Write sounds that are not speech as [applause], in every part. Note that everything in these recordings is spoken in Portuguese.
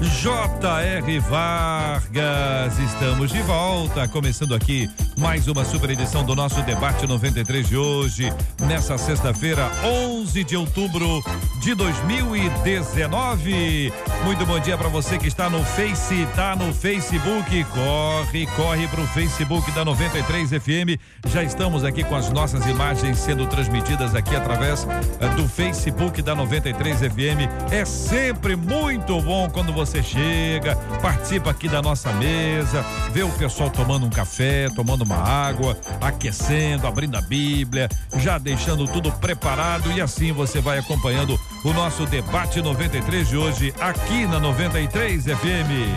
J.R. Vargas. Estamos de volta, começando aqui mais uma super edição do nosso debate 93 de hoje, nessa sexta-feira, 11 de outubro de 2019. Muito bom dia para você que está no Face, tá no Facebook. Corre, corre pro Facebook da 93 FM. Já estamos aqui com as nossas imagens sendo transmitidas aqui através uh, do Facebook da 93 FM. É sempre muito bom quando você chega, participa aqui da nossa mesa, vê o pessoal tomando um café, tomando uma água, aquecendo, abrindo a Bíblia, já deixando tudo preparado e assim você vai acompanhando o nosso debate 93 de hoje aqui na 93 FM.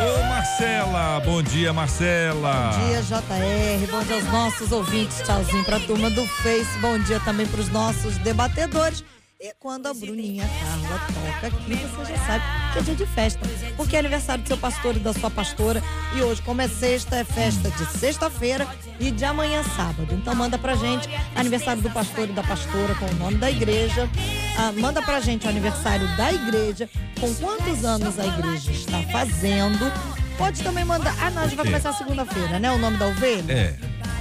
Ô Marcela, bom dia Marcela. Bom dia, JR. Bom dia aos nossos ouvintes. Tchauzinho pra turma do Face. Bom dia também pros nossos debatedores. E quando a Bruninha Carla toca aqui, você já sabe que é dia de festa. Porque é aniversário do seu pastor e da sua pastora. E hoje, como é sexta, é festa de sexta-feira e de amanhã sábado. Então manda pra gente aniversário do pastor e da pastora com o nome da igreja. Ah, manda pra gente o aniversário da igreja, com quantos anos a igreja está fazendo. Pode também mandar. Ah, não, a gente vai É. começar segunda-feira, né? O nome da ovelha? É,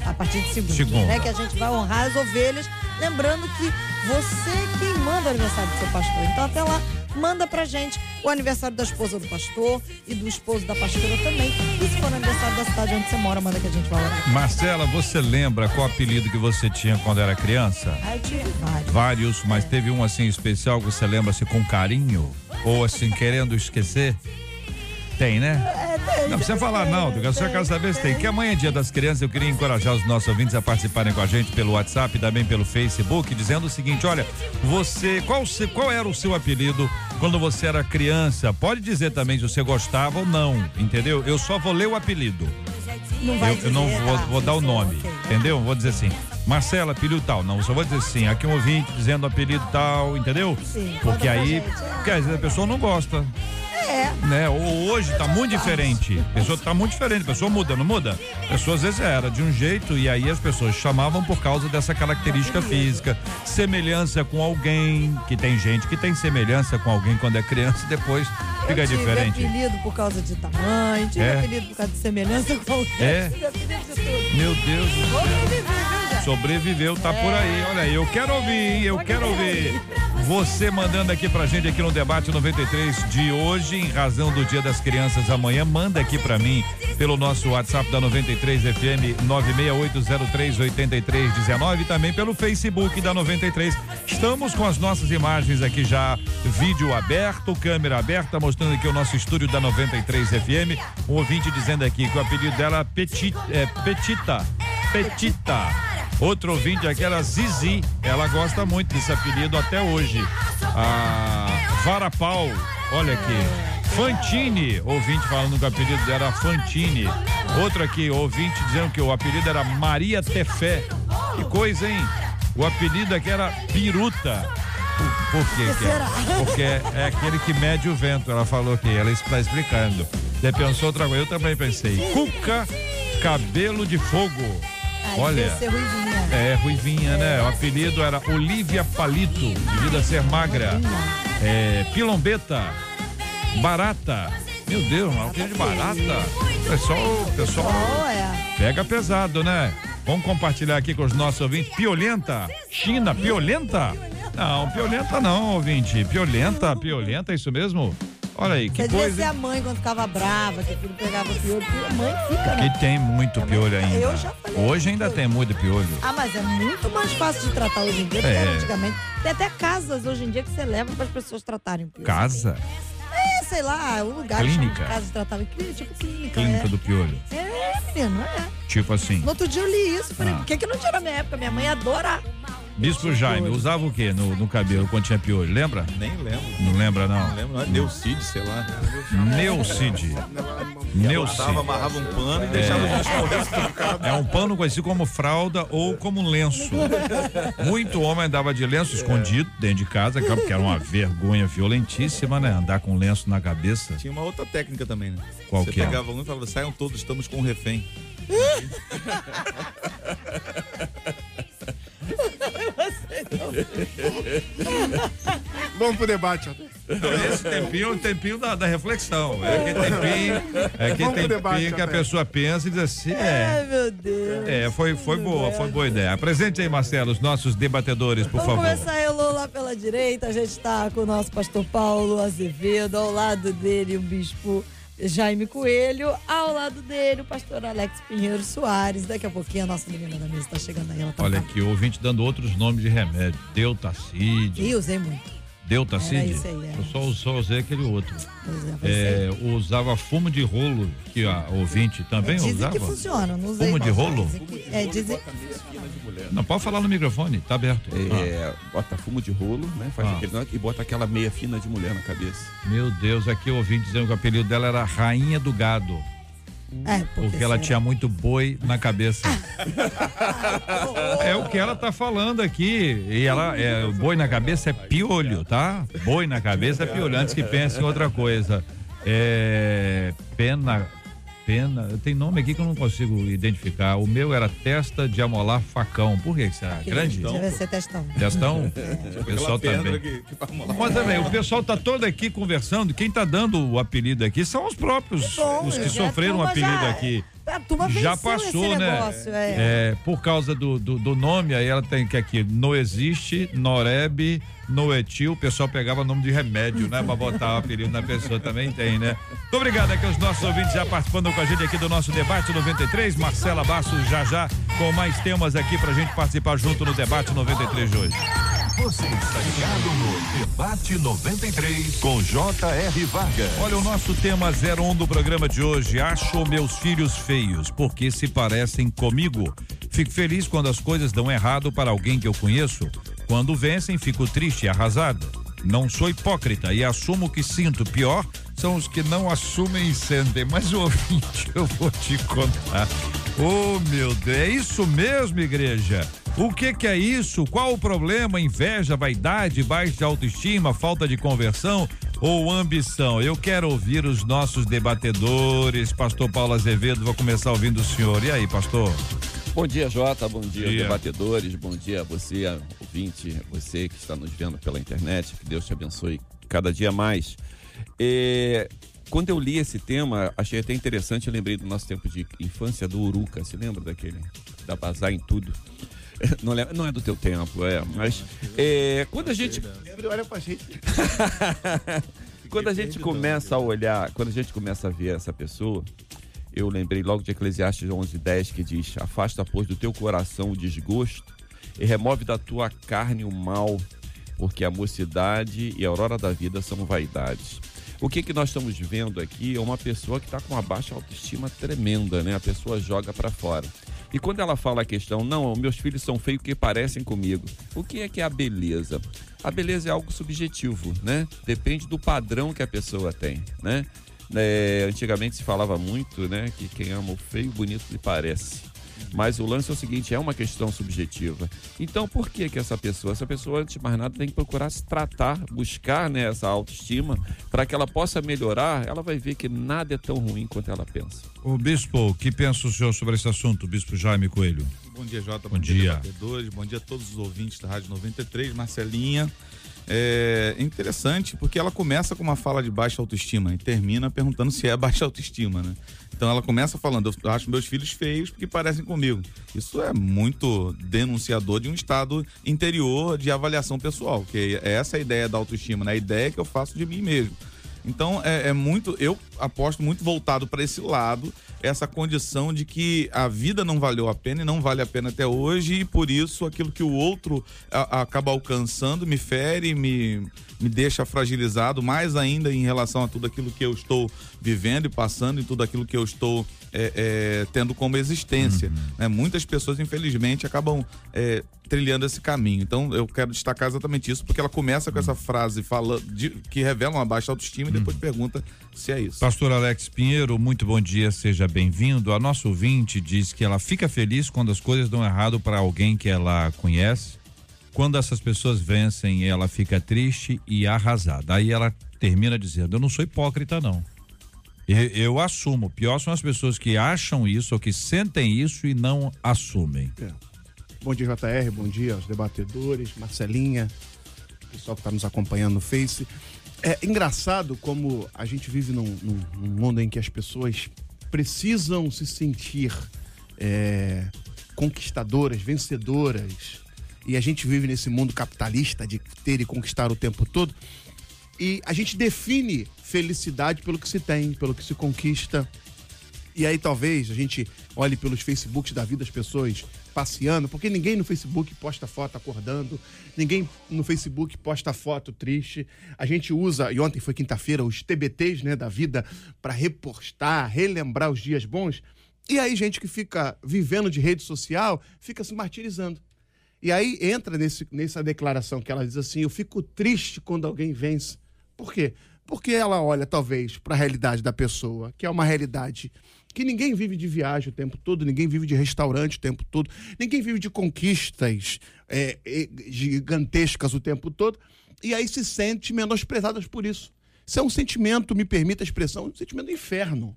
a partir de segunda, Segunda. né? Que a gente vai honrar as ovelhas. Lembrando que você é quem manda o aniversário do seu pastor. Então até lá, manda pra gente o aniversário da esposa do pastor e do esposo da pastora também. E se for aniversário da cidade onde você mora, manda que a gente vai orar. Marcela, você lembra qual apelido que você tinha quando era criança? Ah, eu tive vários. Vários, mas teve um assim especial que você lembra assim com carinho? Ou assim, querendo esquecer? Tem, né? Não precisa falar, não. Eu só quero saber se tem. Que amanhã é dia das crianças, eu queria encorajar os nossos ouvintes a participarem com a gente pelo WhatsApp e também pelo Facebook, dizendo o seguinte: olha, você. Qual, qual era o seu apelido quando você era criança? Pode dizer também se você gostava ou não, entendeu? Eu só vou ler o apelido. Não vai Eu, eu não dizer, vou, tá? vou dar o nome, entendeu? Vou dizer assim, Marcela, apelido tal. Não, só vou dizer assim, aqui um ouvinte dizendo apelido tal, entendeu? Sim, Porque aí, gente. porque às vezes a pessoa não gosta, É. né? Ou hoje tá muito diferente. A pessoa tá muito diferente, a pessoa muda, não muda? A pessoa às vezes era de um jeito e aí as pessoas chamavam por causa dessa característica física, semelhança com alguém, que tem gente que tem semelhança com alguém quando é criança e depois fica eu tive diferente. apelido por causa de tamanho, tive É. apelido por causa de semelhança com alguém. É. Tive apelido de tudo. Meu Deus do céu. Sobreviveu, tá por aí. Olha aí, eu quero ouvir, hein? Eu quero ouvir. Você mandando aqui pra gente aqui no debate 93 de hoje, em razão do Dia das Crianças amanhã, manda aqui pra mim pelo nosso WhatsApp da 93 FM 968038319 e também pelo Facebook da 93. Estamos com as nossas imagens aqui já, vídeo aberto, câmera aberta, mostrando aqui o nosso estúdio da 93 FM. Um ouvinte dizendo aqui que o apelido dela é Petit, é Petita. Petita. Outro ouvinte aqui era Zizi. Ela gosta muito desse apelido até hoje. A Varapau, olha aqui. Fantine, ouvinte falando que o apelido era Fantine. Outro aqui, ouvinte dizendo que o apelido era Maria Tefé. Que coisa, hein? O apelido aqui era Piruta. Por, por quê? que é? Porque é, aquele que mede o vento. Ela falou que ela está explicando. Você pensou outra coisa? Eu também pensei. Cuca, cabelo de fogo. Olha. É, Ruivinha, né? O apelido era Olivia Palito, devido a ser magra. É, Pilombeta, Barata. Meu Deus, mas o que é de barata? Pessoal, pessoal Oh, é. pega pesado, né? Vamos compartilhar aqui com os nossos ouvintes. Piolenta, China, piolenta? Não, piolenta não, ouvinte. Piolenta, piolenta, é isso mesmo? Olha aí, que Você coisa. a mãe quando ficava brava, que o filho pegava piolho, porque a mãe fica, né? Que tem muito piolho ainda. Eu já falei Hoje ainda isso. tem muito piolho. Ah, mas é muito mais fácil de tratar hoje em dia do que É. era antigamente. Tem até casas hoje em dia que você leva para as pessoas tratarem o piolho. Casa, É, sei lá, um lugar Clínica. de casa de tratamento. Clínica, tipo clínica. clínica é. do piolho. É, menino, é. Tipo assim. No outro dia eu li isso, falei, Ah. por que, que não tinha na minha época? Minha mãe ia adorar. Bispo Jaime, usava o que no, no cabelo quando tinha piolho? Lembra? Nem lembro. Não lembra, não? Não lembro, não. É Neucid, sei lá. Neucid. Neucid. amarrava um pano e deixava os correr. É um pano conhecido como fralda ou como lenço. Muito homem andava de lenço escondido dentro de casa, porque era uma vergonha violentíssima, né? Andar com lenço na cabeça. Tinha uma outra técnica também, né? Qual Você que é? pegava um e falava, saiam todos, estamos com um refém. [laughs] [laughs] Vamos pro debate. Então, esse tempinho é o tempinho da, da reflexão. É aquele tempinho, [laughs] é aquele Vamos tempinho debate, que a pessoa pensa e diz assim, é. Ai, meu Deus. É, foi, foi boa, foi boa ideia. Apresente aí, Marcelo, os nossos debatedores, por Vamos favor. começar eu lá pela direita. A gente está com o nosso pastor Paulo Azevedo, ao lado dele o bispo Jaime Coelho, ao lado dele o pastor Alex Pinheiro Soares. Daqui a pouquinho a nossa menina da mesa está chegando aí. Ela tá Olha aqui, ouvinte dando outros nomes de remédio. Deltacid, Ih, usei muito. Deltacid. Era isso aí, é. Eu só, só usei aquele outro. Usei, foi É, usava fumo de rolo, que a ouvinte também Dizem usava. que funciona, não usei. Fumo de rolo? Dizem que- é, dizem. Não, pode falar no microfone, tá aberto. É, bota fumo de rolo, né? Faz Ah. aquele e bota aquela meia fina de mulher na cabeça. Meu Deus, aqui o ouvinte dizendo que o apelido dela era Rainha do Gado. É, Porque ela será? tinha muito boi na cabeça. [laughs] É o que ela tá falando aqui. E ela, é, boi na cabeça é piolho, tá? Boi na cabeça é piolho, antes que pense em outra coisa. É. Pena. Pena. Tem nome aqui que eu não consigo identificar. O meu era testa de amolar facão. Por que, que será? Que Grande? Deve ser testão. Testão? [laughs] O pessoal também. que, que molar. Mas também, o pessoal tá todo aqui conversando. Quem tá dando o apelido aqui são os próprios, Bom, os que a sofreram o apelido já- aqui. A turma Já passou, esse né? negócio, é. É, por causa do, do, do nome, aí ela tem que aqui, no existe, Noreb, Noetil, o pessoal pegava nome de remédio, né? Pra botar o apelido na pessoa, também tem, né? Muito obrigado aqui aos nossos ouvintes já participando com a gente aqui do nosso debate 93. Marcela Bastos já já com mais temas aqui pra gente participar junto no debate 93 de hoje. Você está ligado no Debate 93 com J.R. Vargas. Olha, o nosso tema 01 do programa de hoje. Acho meus filhos feios porque se parecem comigo. Fico feliz quando as coisas dão errado para alguém que eu conheço. Quando vencem, fico triste e arrasado. Não sou hipócrita e assumo o que sinto. Pior são os que não assumem e sentem. Mas, [laughs] ouvinte, eu vou te contar. Oh, meu Deus, é isso mesmo, igreja? O que que é isso? Qual o problema? Inveja, vaidade, baixa autoestima, falta de conversão ou ambição? Eu quero ouvir os nossos debatedores. Pastor Paulo Azevedo, vou começar ouvindo o senhor. E aí, pastor? Bom dia, Jota. Bom dia, Dia. debatedores. Bom dia a você, ouvinte, você que está nos vendo pela internet. Que Deus te abençoe cada dia mais. É, quando eu li esse tema, achei até interessante. Eu lembrei do nosso tempo de infância do Uruca. Se lembra daquele? Da Bazar em Tudo. [laughs] Não, lembra- não é do teu tempo, é. Mas é, quando a gente Olha pra gente. [laughs] quando a gente começa a olhar, quando a gente começa a ver essa pessoa, eu lembrei logo de Eclesiastes 11:10 que diz: "Afasta pois do teu coração o desgosto e remove da tua carne o mal, porque a mocidade e a aurora da vida são vaidades." O que que nós estamos vendo aqui é uma pessoa que está com uma baixa autoestima tremenda, né? A pessoa joga para fora. E quando ela fala a questão, não, meus filhos são feios que parecem comigo. O que é que é a beleza? A beleza é algo subjetivo, né? Depende do padrão que a pessoa tem, né? É, antigamente se falava muito, né, que quem ama o feio, bonito lhe parece. Mas o lance é o seguinte, é uma questão subjetiva. Então, por que que essa pessoa, essa pessoa antes de mais nada tem que procurar se tratar, buscar né, essa autoestima para que ela possa melhorar. Ela vai ver que nada é tão ruim quanto ela pensa. O bispo, o que pensa o senhor sobre esse assunto, bispo Jaime Coelho? Bom dia, Jota. Bom dia. debatedores. Bom dia a todos os ouvintes da Rádio 93. Marcelinha. É interessante porque ela começa com uma fala de baixa autoestima e termina perguntando se é baixa autoestima, né? Então ela começa falando, eu acho meus filhos feios porque parecem comigo. Isso é muito denunciador de um estado interior de avaliação pessoal, que é essa a ideia da autoestima, né? A ideia que eu faço de mim mesmo. Então é, é muito, eu aposto muito voltado para esse lado, essa condição de que a vida não valeu a pena e não vale a pena até hoje e por isso aquilo que o outro a- acaba alcançando me fere, me, me deixa fragilizado, mais ainda em relação a tudo aquilo que eu estou vivendo e passando e tudo aquilo que eu estou é, é, tendo como existência. Uhum. Né? Muitas pessoas, infelizmente, acabam é, trilhando esse caminho. Então, eu quero destacar exatamente isso, porque ela começa com essa frase fala, de, que revela uma baixa autoestima e depois pergunta se é isso. Pastor Alex Pinheiro, muito bom dia, seja bem-vindo. A nossa ouvinte diz que ela fica feliz quando as coisas dão errado para alguém que ela conhece. Quando essas pessoas vencem, ela fica triste e arrasada. Aí ela termina dizendo: Eu não sou hipócrita, não. Eu, eu assumo. Pior são as pessoas que acham isso ou que sentem isso e não assumem. É. Bom dia, JR. Bom dia aos debatedores, Marcelinha, pessoal que está nos acompanhando no Face. É engraçado como a gente vive num, num, num mundo em que as pessoas precisam se sentir é, conquistadoras, vencedoras. E a gente vive nesse mundo capitalista de ter e conquistar o tempo todo. E a gente define felicidade pelo que se tem, pelo que se conquista. E aí talvez a gente olhe pelos Facebooks da vida das pessoas passeando, porque ninguém no Facebook posta foto acordando, ninguém no Facebook posta foto triste. A gente usa, e ontem foi quinta-feira, os TBTs né, da vida para repostar, relembrar os dias bons. E aí, gente que fica vivendo de rede social fica se martirizando. E aí entra nesse, nessa declaração que ela diz assim: Eu fico triste quando alguém vence. Por quê? Porque ela olha, talvez, para a realidade da pessoa, que é uma realidade que ninguém vive de viagem o tempo todo, ninguém vive de restaurante o tempo todo, ninguém vive de conquistas é, gigantescas o tempo todo, e aí se sente menosprezadas por isso. Isso é um sentimento, me permita a expressão, um sentimento do inferno.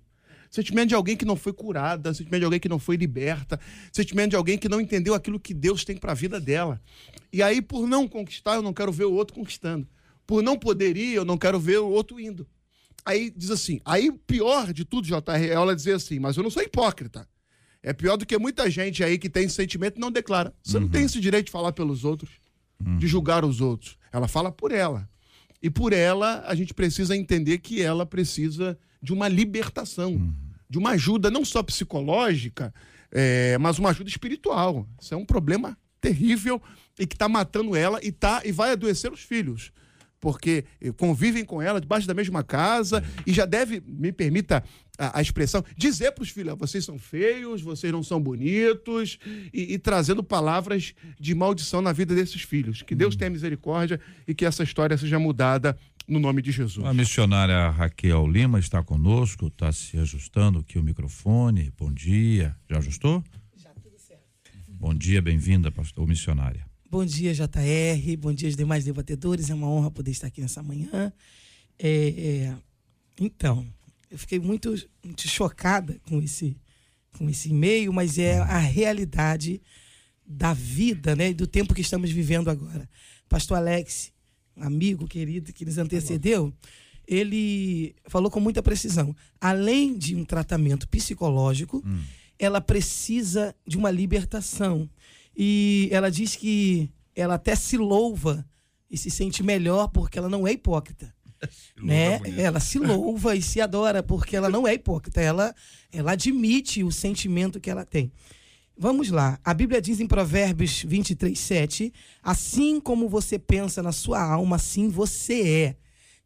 Sentimento de alguém que não foi curada, sentimento de alguém que não foi liberta, sentimento de alguém que não entendeu aquilo que Deus tem para a vida dela. E aí, por não conquistar, eu não quero ver o outro conquistando. Por não poder ir, eu não quero ver o outro indo. Aí diz assim, aí o pior de tudo, JR, é ela dizer assim, mas eu não sou hipócrita. É pior do que muita gente aí que tem sentimento e não declara. Você uhum. não tem esse direito de falar pelos outros, uhum. de julgar os outros. Ela fala por ela. E por ela, a gente precisa entender que ela precisa de uma libertação, uhum. de uma ajuda não só psicológica, é, mas uma ajuda espiritual. Isso é um problema terrível e que está matando ela e, tá, e vai adoecer os filhos porque convivem com ela debaixo da mesma casa e já deve, me permita a, a expressão, dizer para os filhos: vocês são feios, vocês não são bonitos, e, e, trazendo palavras de maldição na vida desses filhos. Que Deus tenha misericórdia e que essa história seja mudada no nome de Jesus. A missionária Raquel Lima está conosco, está se ajustando aqui o microfone. Bom dia. Já ajustou? Já, tudo certo. Bom dia, bem-vinda, pastor missionária. Bom dia, JR. Bom dia aos demais debatedores. É uma honra poder estar aqui nessa manhã. É, é, então, eu fiquei muito, muito, chocada com esse, com esse e-mail, mas é a realidade da vida, né, do tempo que estamos vivendo agora. Pastor Alex, amigo querido que nos antecedeu, ele falou com muita precisão. Além de um tratamento psicológico, hum. ela precisa de uma libertação. E ela diz que ela até se louva e se sente melhor porque ela não é hipócrita. [laughs] né? Ela se louva e se adora porque ela não é hipócrita. Ela, ela admite o sentimento que ela tem. Vamos lá. A Bíblia diz em Provérbios 23, 7: Assim como você pensa na sua alma, assim você é.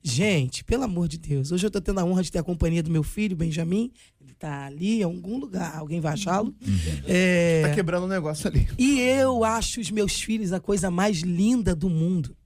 Gente, pelo amor de Deus, hoje eu estou tendo a honra de ter a companhia do meu filho, Benjamin. Está ali em algum lugar, alguém vai achá-lo. Uhum. É... Tá quebrando o um negócio ali. E eu acho os meus filhos a coisa mais linda do mundo.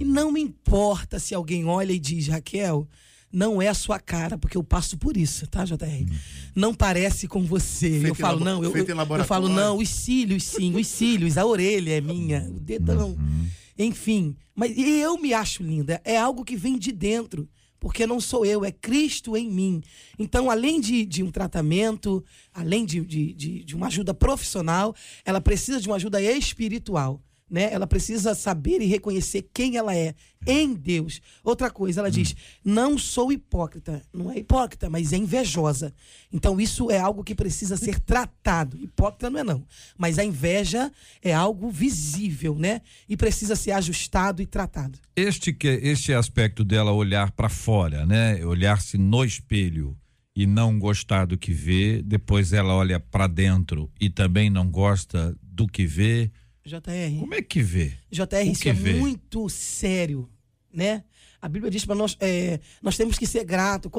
E não me importa se alguém olha e diz, Raquel, não é a sua cara, porque eu passo por isso, tá, JR? Uhum. Não parece com você. Feito eu falo, não, eu, eu, eu, falo, não, os cílios, sim, os cílios, a orelha é minha, o dedão. Uhum. Enfim, mas eu me acho linda. É algo que vem de dentro, porque não sou eu, é Cristo em mim. Então, além de, de um tratamento, além de, de, de, de uma ajuda profissional, ela precisa de uma ajuda espiritual né? Ela precisa saber e reconhecer quem ela é em Deus. Outra coisa, ela diz: "Não sou hipócrita". Não é hipócrita, mas é invejosa. Então isso é algo que precisa ser tratado. Hipócrita não é não, mas a inveja é algo visível, né? E precisa ser ajustado e tratado. Este que este aspecto dela olhar para fora, né? Olhar-se no espelho e não gostar do que vê, depois ela olha para dentro e também não gosta do que vê JR. Como é que vê? JR, isso é muito sério né? A Bíblia diz para nós, é, nós temos que ser gratos,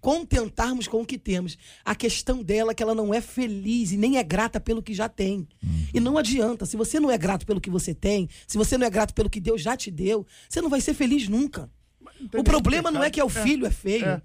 contentarmos com o que temos. A questão dela é que ela não é feliz e nem é grata pelo que já tem. Uhum. E não adianta, se você não é grato pelo que você tem, se você não é grato pelo que Deus já te deu, você não vai ser feliz nunca. O problema não é que é o filho é, é feio. É.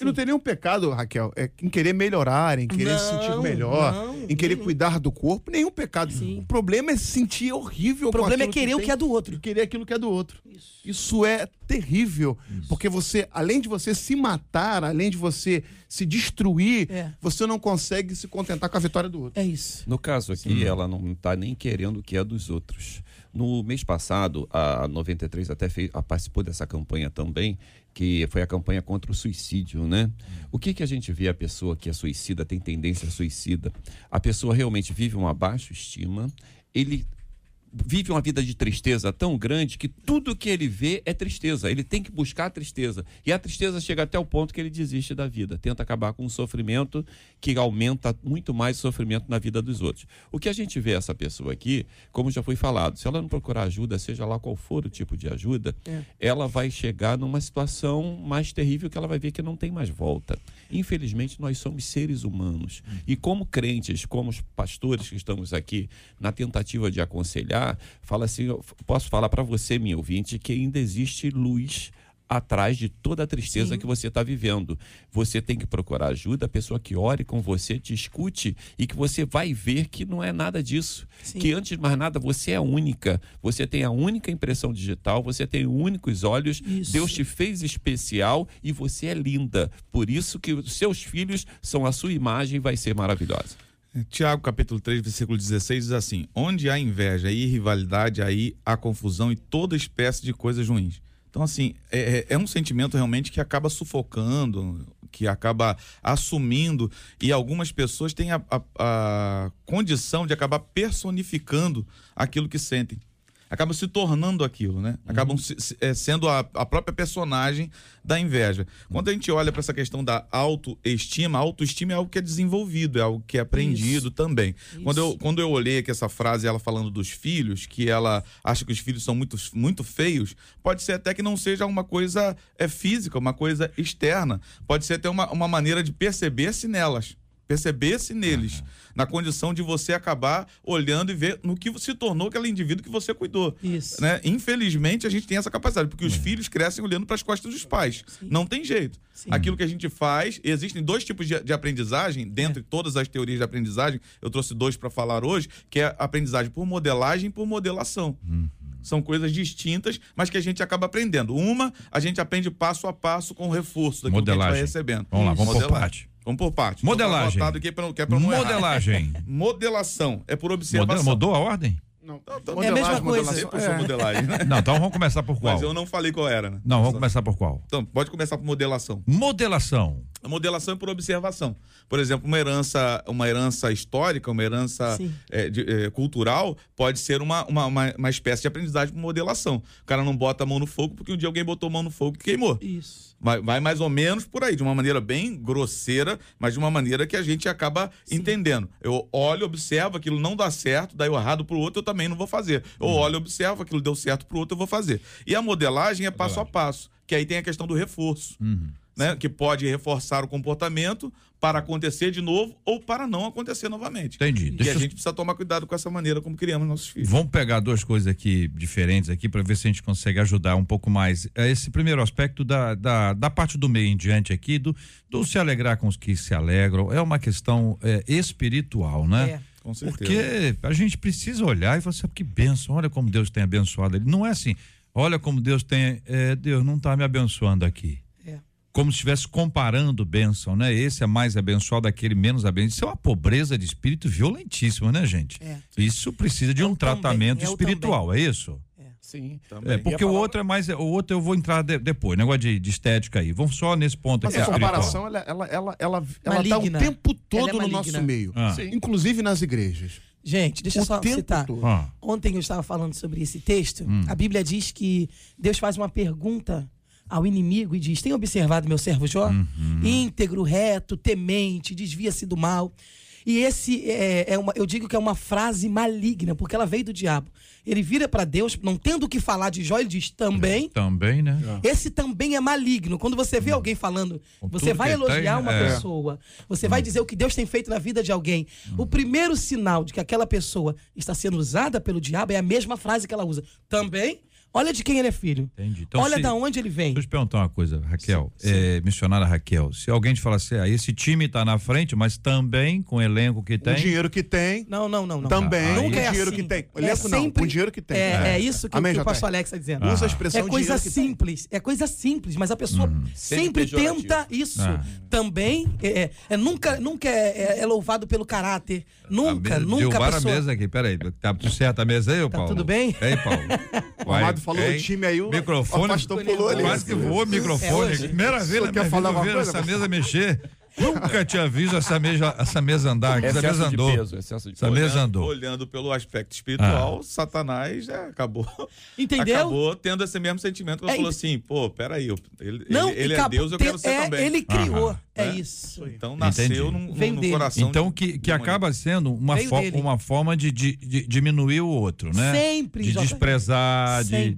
E não tem nenhum pecado, Raquel, é em querer melhorar, em querer não, se sentir melhor, não, em querer cuidar do corpo. Nenhum pecado. Sim. O problema é se sentir horrível. O problema é querer que o que é do outro. Querer aquilo que é do outro. Isso, Isso é terrível, Isso. porque você, além de você se matar, além de você se destruir, é. você não consegue se contentar com a vitória do outro. É isso. No caso aqui, Sim. ela não está nem querendo o que é dos outros. No mês passado, a 93 até fez, a participou dessa campanha também, que foi a campanha contra o suicídio, né? O que que a gente vê a pessoa que é suicida, tem tendência a suicida? A pessoa realmente vive uma baixa estima, ele vive uma vida de tristeza tão grande que tudo que ele vê é tristeza. Ele tem que buscar a tristeza. E a tristeza chega até o ponto que ele desiste da vida, tenta acabar com um sofrimento que aumenta muito mais o sofrimento na vida dos outros. O que a gente vê essa pessoa aqui, como já foi falado, se ela não procurar ajuda, seja lá qual for o tipo de ajuda, é. ela vai chegar numa situação mais terrível que ela vai ver que não tem mais volta. Infelizmente, nós somos seres humanos. E como crentes, como os pastores que estamos aqui na tentativa de aconselhar, fala assim: posso falar para você, minha ouvinte, que ainda existe luz atrás de toda a tristeza Sim. que você está vivendo. Você tem que procurar ajuda, a pessoa que ore com você, te escute e que você vai ver que não é nada disso. Sim. Que antes de mais nada, você é única. Você tem a única impressão digital, você tem únicos olhos. Isso. Deus te fez especial e você é linda. Por isso que os seus filhos são a sua imagem e vai ser maravilhosa. Tiago capítulo 3, versículo 16 diz assim: Onde há inveja e rivalidade, aí há confusão e toda espécie de coisas ruins. Então, assim, é, é, é um sentimento realmente que acaba sufocando, que acaba assumindo, e algumas pessoas têm a, a, a condição de acabar personificando aquilo que sentem acabam se tornando aquilo, né? Acabam uhum. se, se, é, sendo a, a, própria personagem da inveja. Quando a gente olha para essa questão da autoestima, autoestima é algo que é desenvolvido, é algo que é aprendido Isso. também. Isso. Quando, eu, quando eu olhei aqui essa frase, ela falando dos filhos, que ela acha que os filhos são muito, muito feios, pode ser até que não seja uma coisa é, física, uma coisa externa. Pode ser até uma, uma maneira de perceber-se nelas percebesse neles, uhum. na condição de você acabar olhando e ver no que se tornou aquele indivíduo que você cuidou. Isso. Né? Infelizmente, a gente tem essa capacidade, porque os uhum. filhos crescem olhando para as costas dos pais. Sim. Não tem jeito. Sim. Aquilo que a gente faz, existem dois tipos de, de aprendizagem, dentre é. todas as teorias de aprendizagem, eu trouxe dois para falar hoje, que é a aprendizagem por modelagem e por modelação. Uhum. São coisas distintas, mas que a gente acaba aprendendo. Uma, a gente aprende passo a passo com o reforço daquilo modelagem. que a gente vai recebendo. Vamos lá, vamos por parte. Vamos por parte. Modelagem. Aqui pra, que é pra Modelagem. [laughs] Modelação. É por observação. Mudou a ordem? Não. Então, é a mesma coisa. É. Modelagem, né? Não, então vamos começar por qual? Mas eu não falei qual era, né? Não, vamos começar por qual? Então, pode começar por modelação. Modelação. A modelação é por observação. Por exemplo, uma herança, uma herança histórica, uma herança é, de, é, cultural, pode ser uma, uma, uma, uma, espécie de aprendizagem por modelação. O cara não bota a mão no fogo porque um dia alguém botou a mão no fogo e queimou. Isso. Vai, vai mais ou menos por aí, de uma maneira bem grosseira, mas de uma maneira que a gente acaba Sim. entendendo. Eu olho, observo, aquilo não dá certo, daí o errado pro outro, eu também não vou fazer. Eu uhum. olho, observo, aquilo deu certo pro outro, eu vou fazer. E a modelagem é passo a passo, que aí tem a questão do reforço. Uhum né, que pode reforçar o comportamento para acontecer de novo ou para não acontecer novamente. Entendi. E Deixa a gente precisa tomar cuidado com essa maneira como criamos nossos filhos. Vamos pegar duas coisas aqui diferentes aqui para ver se a gente consegue ajudar um pouco mais. É esse primeiro aspecto da, da, da parte do meio em diante aqui, do, do se alegrar com os que se alegram, é uma questão é, espiritual, né? É. Com certeza. Porque a gente precisa olhar e falar assim, que benção, olha como Deus tem abençoado ele. Não é assim, olha como Deus tem, é, Deus não está me abençoando aqui como se estivesse comparando bênção, né? Esse é mais abençoado, aquele menos abençoado. Isso é uma pobreza de espírito violentíssima, né, gente? É. Isso precisa de um tratamento espiritual, também. é isso? Sim, também. É, porque o outro é mais. O outro eu vou entrar de, depois, negócio de, de, estética aí. Vamos só nesse ponto aqui. Essa comparação, ela, ela, ela, ela, ela tá o tempo todo é no nosso meio. Ah. Inclusive nas igrejas. Gente, deixa eu só citar. Ah. Ontem eu estava falando sobre esse texto. Hum. A Bíblia diz que Deus faz uma pergunta ao inimigo e diz: Tem observado meu servo Jó? Uhum. Íntegro, reto, temente, desvia-se do mal. E esse é, é uma, eu digo que é uma frase maligna, porque ela veio do diabo. Ele vira para Deus, não tendo o que falar de Jó, ele diz também. Também, né? Esse também é maligno. Quando você vê alguém falando, Com você vai elogiar tem, uma é. pessoa, você vai dizer o que Deus tem feito na vida de alguém. O primeiro sinal de que aquela pessoa está sendo usada pelo diabo é a mesma frase que ela usa. Também, olha de quem ele é filho. Entendi. Então, olha se- da onde ele vem. Deixa eu te perguntar uma coisa, Raquel, é, missionária Raquel. Se alguém te falar assim, ah, esse time tá na frente, mas também com o elenco que O tem. dinheiro que tem, Não, não, não, não. também, Nunca o é dinheiro assim. que tem. O É elenco não, sempre- o dinheiro que tem. É, é isso que, Amém, que o pastor Alex está dizendo. Usa a Ah. expressão É coisa dinheiro que tem. simples, é coisa simples, mas a pessoa sempre, Sempre pejorativo. tenta isso. Ah. Também é, é- é nunca, nunca é, é- é louvado pelo caráter. Nunca, A mesa- nunca a derrubaram pessoa. a mesa aqui, peraí. Tá tudo certo a mesa aí, ô Tá Paulo? tudo bem? Ei, Paulo. [laughs] O Amado falou do time aí, o- Microfone. o pastor pulou ali. Quase que voou o É microfone. hoje. Primeira vez vida eu coisa, essa mesa mexer. Nunca tinha visto essa mesa, essa mesa andar. Essa mesa andou. peso, excesso de Essa peso. mesa andou. Olhando pelo aspecto espiritual, Satanás já acabou. Entendeu? Acabou tendo esse mesmo sentimento. Ele É, falou assim: pô, peraí, eu- ele, Não, ele, ele é Deus, eu quero ser é, também. Ele criou. Aham. É É. isso. Então nasceu Entendi. num, num dele. coração. Então, que, que de acaba sendo uma, fo- dele. uma forma de, de- de diminuir o outro, né? Sempre, De desprezar, de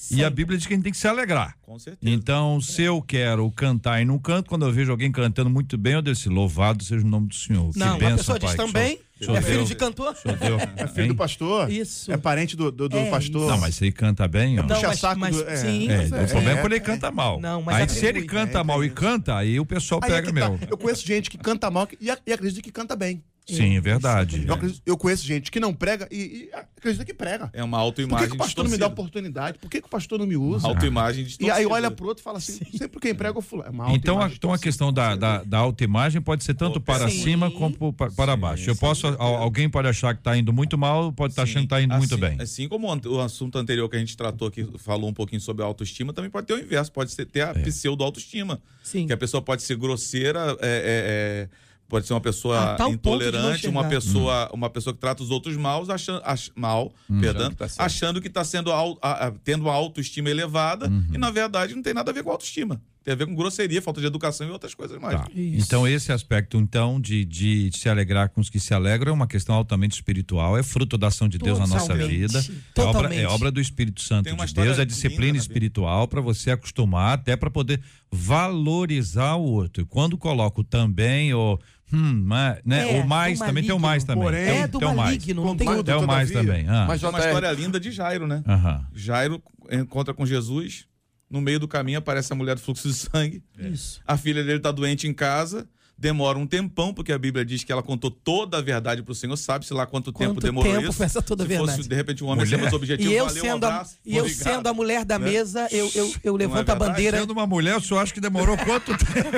Sempre. E a. Bíblia diz que a gente tem que se alegrar. Com certeza. Então, se eu quero cantar e não canto, quando eu vejo alguém cantando muito bem, eu disse, louvado seja o nome do Senhor. Não, que a benção, pessoa diz pai, que também. senhor É filho deu. de cantor? O senhor deu. É filho do Hein? pastor? Isso. É parente do, do, do É pastor? Não, mas se ele canta bem, ó. Não, puxa mas, saco mas do- é. sim. É, o problema é é, quando ele canta mal. Não, mas aí se ele canta É, mal e canta, aí o pessoal Aí é pega, que tá. meu. Eu conheço gente que canta mal e, e acredita que canta bem. Sim, é verdade. Eu, acredito- eu conheço gente que não prega e, e acredita que prega. É uma Por autoimagem que, que o pastor não me dá distorcida. oportunidade? Por que, que o pastor não me usa? Autoimagem E distorcida. aí olha pro outro e fala assim, sempre quem prega é o fulano. É uma Então, a, então a distorcida. questão da, da, da autoimagem pode ser tanto para Sim. cima como pa- para baixo. Eu posso, al- alguém pode achar que está indo muito mal, pode estar achando que está indo muito assim, bem. Assim como o assunto anterior que a gente tratou aqui, falou um pouquinho sobre a autoestima, também pode ter o inverso, pode ser, ter a É. pseudo-autoestima. Sim. Que a pessoa pode ser grosseira, é, é, é, pode ser uma pessoa intolerante, uma pessoa, uma pessoa que trata os outros maus, achando, ach- mal, Hum. perdão, Achando que tá achando que está sendo au- a- a- tendo uma autoestima elevada Uhum. e na verdade não tem nada a ver com autoestima. Tem a ver com grosseria, falta de educação e outras coisas mais. Tá. Então, esse aspecto, então, de, de se alegrar com os que se alegram é uma questão altamente espiritual, é fruto da ação de Deus na nossa Totalmente. vida. É obra, Totalmente. é obra do Espírito Santo de Deus, é disciplina na Bíblia. espiritual para você acostumar, até para poder valorizar o outro. E quando coloco também, ou, hum, mas, né, É, ou mais, também tem o mais também. Porém, tem, é do tem o mais. maligno, não tem Contudo. Tem o mais todavia, também. Ah. Mas Tem uma JR, história linda de Jairo, né? Aham. Jairo encontra com Jesus, no meio do caminho aparece a mulher do fluxo de sangue. Isso. A filha dele tá doente em casa, demora um tempão, porque a Bíblia diz que ela contou toda a verdade pro Senhor, sabe-se lá quanto, tempo Quanto demorou tempo isso. essa toda a Se fosse, verdade? de repente, um homem Mulher. ser mais objetivo, E eu, valeu, um sendo, a, abraço, e eu obrigado. sendo a mulher da Né? mesa, eu, eu, eu levanto a verdade? bandeira, Sendo uma mulher, o senhor acha que demorou quanto tempo?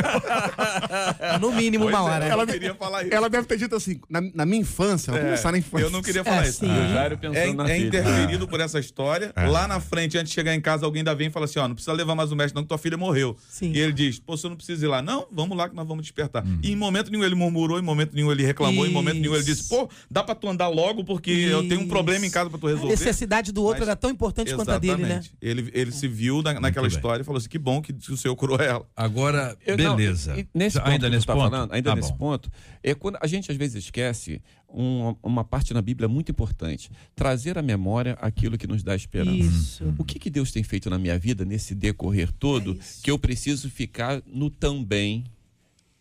[laughs] no mínimo Pois uma é, hora. Ela queria falar isso. Ela deve ter dito assim, na, na minha infância, É, começar na infância. eu não queria falar É, isso. sim. O Jairo pensando É, é interferido por essa história. Lá na frente, antes de chegar em casa, alguém ainda vem e fala assim: ó, não precisa levar mais o mestre, não, que tua filha morreu. Sim. E ele diz: pô, você não precisa ir lá. Não, vamos lá que nós vamos despertar. E em momento nenhum ele murmurou, em momento nenhum ele reclamou, em momento nenhum ele disse: pô, dá pra tu andar logo porque eu tenho um problema em casa pra tu A resolver. necessidade do outro Mas- era tão importante quanto a dele, né? Ele, ele se viu na- naquela história e falou assim: que bom que o Senhor curou ela. Agora, Eu- não, beleza. e nesse ponto ainda nesse tá ponto? falando, ainda Tá nesse bom. ponto, é quando a gente às vezes esquece uma, uma parte na Bíblia muito importante, trazer à memória aquilo que nos dá esperança. Isso. O que, que Deus tem feito na minha vida nesse decorrer todo É isso. que eu preciso ficar no também,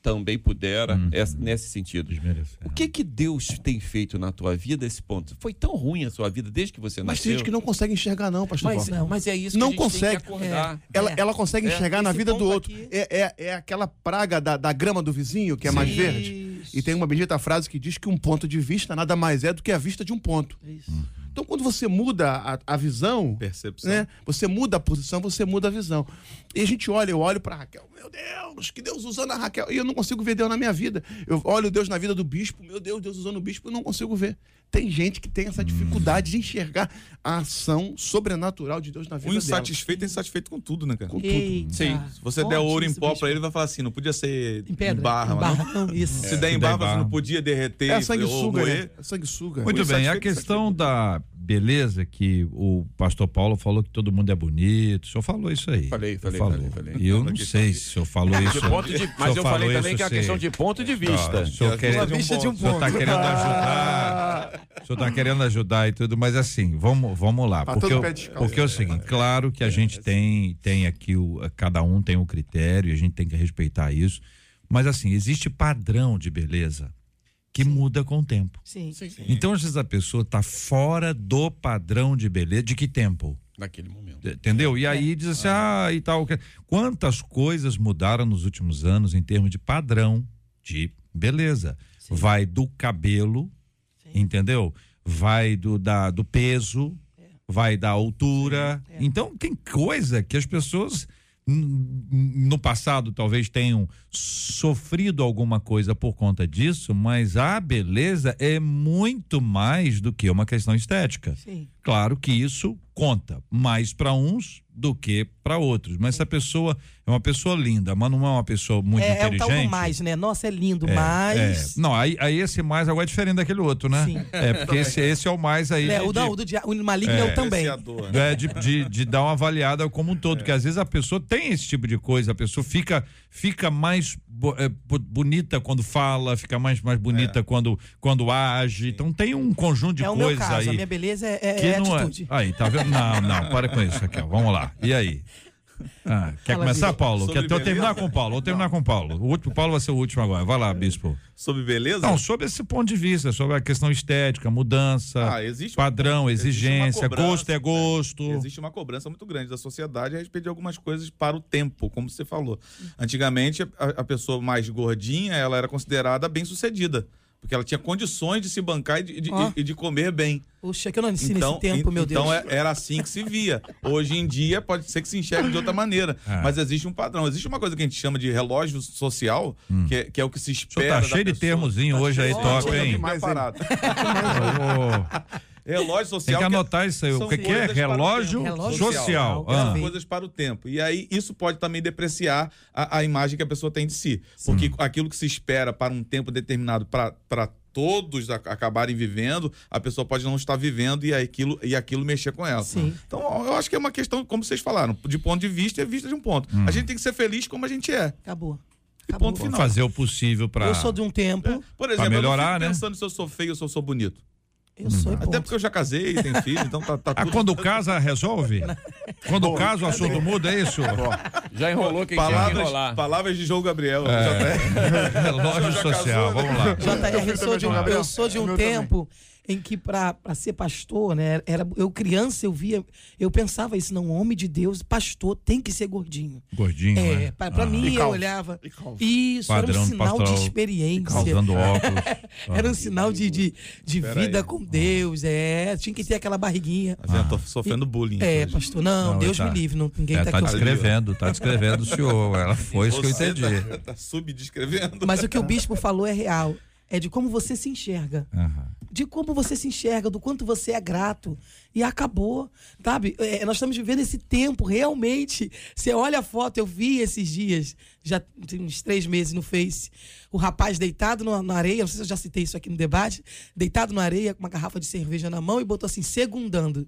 também pudera, essa- nesse sentido. O que que Deus tem feito na tua vida esse ponto? Foi tão ruim a sua vida desde que você Mas tem nasceu? gente que não consegue enxergar não, pastor mas, Paulo. mas é isso Não que a gente consegue. tem que acordar. Ela, É. ela consegue É, enxergar na vida do outro. aqui- É, é, é aquela praga da, da grama do vizinho, que é mais verde. E tem uma bendita frase que diz que um ponto de vista nada mais é do que a vista de um ponto. Isso. Então, quando você muda a, a visão, Percepção. né? Você muda a posição, você muda a visão. E a gente olha, eu olho pra Raquel, meu Deus, que Deus usando a Raquel. E eu não consigo ver Deus na minha vida. Eu olho Deus na vida do bispo, meu Deus, Deus usando o bispo, eu não consigo ver. Tem gente que tem essa dificuldade de enxergar a ação sobrenatural de Deus na O vida dela. insatisfeito é insatisfeito com tudo, né, cara? Com tudo. Eita. Sim. Se você der Forte ouro em pó pra ele, ele vai falar assim: não podia ser Em pedra. barra, em barra. Não, isso. Se der Se der em em barra, você não podia derreter É a ou sanguessuga, moer. né? É a sanguessuga. Muito O bem, a questão da, beleza que o pastor Paulo falou que todo mundo é bonito. O senhor falou isso aí. Falei, falei, falou. falei, falei. E eu Não, não sei tá- se o senhor falou isso. De ponto mas eu falei também que é uma questão de ponto de Tá, vista. o senhor quer, Uma vista de um o senhor tá ponto. querendo ajudar. O senhor tá querendo ajudar e tudo, mas assim, vamos, vamos lá. Tá Porque, eu- porque é o seguinte, claro que a gente tem, tem aqui, o, cada um tem um critério e a gente tem que respeitar isso. Mas assim, existe padrão de beleza que muda com o tempo. Sim. Então, às vezes a pessoa tá fora do padrão de beleza. De que tempo? Naquele momento. Entendeu? E aí diz assim, ah, e tal. que- Quantas coisas mudaram nos últimos anos em termos de padrão de beleza? Vai do cabelo, entendeu? Vai do, da, do peso, vai da altura. Então, tem coisa que as pessoas no passado talvez tenham sofrido alguma coisa por conta disso, mas a beleza é muito mais do que uma questão estética. Sim. Claro que isso conta mais para uns do que para outros. Mas se a pessoa é uma pessoa linda, mas não é uma pessoa muito é, é o inteligente. tal do mais, né? Nossa, é lindo, é, mas. é. Não, aí, aí esse mais agora é diferente daquele outro, né? Sim. É, porque esse, esse é o mais aí. É, de- o, não, de- o do o maligno é, o também. Né? é, de, de, de dar uma avaliada como um todo, porque às vezes a pessoa tem esse tipo de coisa, a pessoa fica, fica mais bo- é, bo- bonita quando fala, fica mais, mais bonita quando, quando age. Então tem um conjunto de É coisas caso, a aí. minha beleza é, é, que é não atitude. é. Aí, tá vendo? Não, não, para com isso, Raquel. Vamos lá. E aí? Ah, quer Fala, começar, Bispo. Paulo? Sobre Quer eu beleza? terminar com o Paulo? Vou terminar com o Paulo. O último, Paulo vai ser o último agora. Vai lá, Bispo. Sobre beleza? Não, sobre esse ponto de vista, sobre a questão estética, mudança, Ah, existe padrão, existe uma exigência, cobrança, gosto é gosto. Existe uma cobrança muito grande da sociedade a respeito de algumas coisas para o tempo, como você falou. Antigamente, a, a pessoa mais gordinha, ela era considerada bem-sucedida, porque ela tinha condições de se bancar e de, de- e de comer bem. Puxa, que eu não nasci Então, nesse tempo, meu Deus. então é- era assim que se via. Hoje em dia pode ser que se enxergue de outra maneira, É. mas existe um padrão. Existe uma coisa que a gente chama de relógio social, que, é, que é o que se senhor espera. tá da cheio de pessoa. termozinho hoje aí, top, hein? demais, hein? Relógio Tem social. que que é- anotar isso aí. O que, que é? Relógio. Relógio social. social. Ah. Coisas para o tempo. E aí, isso pode também depreciar a, a imagem que a pessoa tem de si. Porque aquilo que se espera para um tempo determinado para todos a- acabarem vivendo, a pessoa pode não estar vivendo e aquilo, e aquilo mexer com ela. Sim. Então, eu acho que é uma questão, como vocês falaram, de ponto de vista é vista de um ponto. A gente tem que ser feliz como a gente é. Acabou. E Acabou. ponto final. fazer o possível para. Eu sou de um tempo. Por exemplo, melhorar, eu não né? fico pensando se eu sou feio ou se eu sou bonito. Eu sou e Até ponto. porque eu já casei, tenho filho, então tá, tá Ah, tudo... quando casa, resolve? Quando casa, o assunto muda, é isso? Já enrolou quem Palavras, enrolar. palavras de João Gabriel. É. [laughs] Relógio Já social, casou, né? vamos lá. JR, eu sou de um, eu sou de um tempo em que para ser pastor, né, era eu criança eu via, eu pensava isso, não, homem de Deus, pastor tem que ser gordinho. Gordinho, É, né? pra, pra Ah. mim E eu calvo. olhava. E. Isso, era Padrão um sinal de experiência. Usando [laughs] óculos. Era um sinal de, de, de vida aí. com Deus, é. Tinha que ter aquela barriguinha. Tá vendo? Tô sofrendo bullying. É, hoje. pastor, não, Não, Deus tá. me livre, não, ninguém É, tá tá aqui. descrevendo, tá descrevendo o senhor. Ela foi isso que eu Você entendi. Tá, tá subdescrevendo. Mas o que o bispo falou é real. É de como você se enxerga. Aham. de como você se enxerga, do quanto você é grato. E acabou, sabe? É, nós estamos vivendo esse tempo, realmente. Você olha a foto, eu vi esses dias, já tem uns três meses no Face, o rapaz deitado na, na areia, não sei se eu já citei isso aqui no debate, deitado na areia com uma garrafa de cerveja na mão e botou assim, segundando.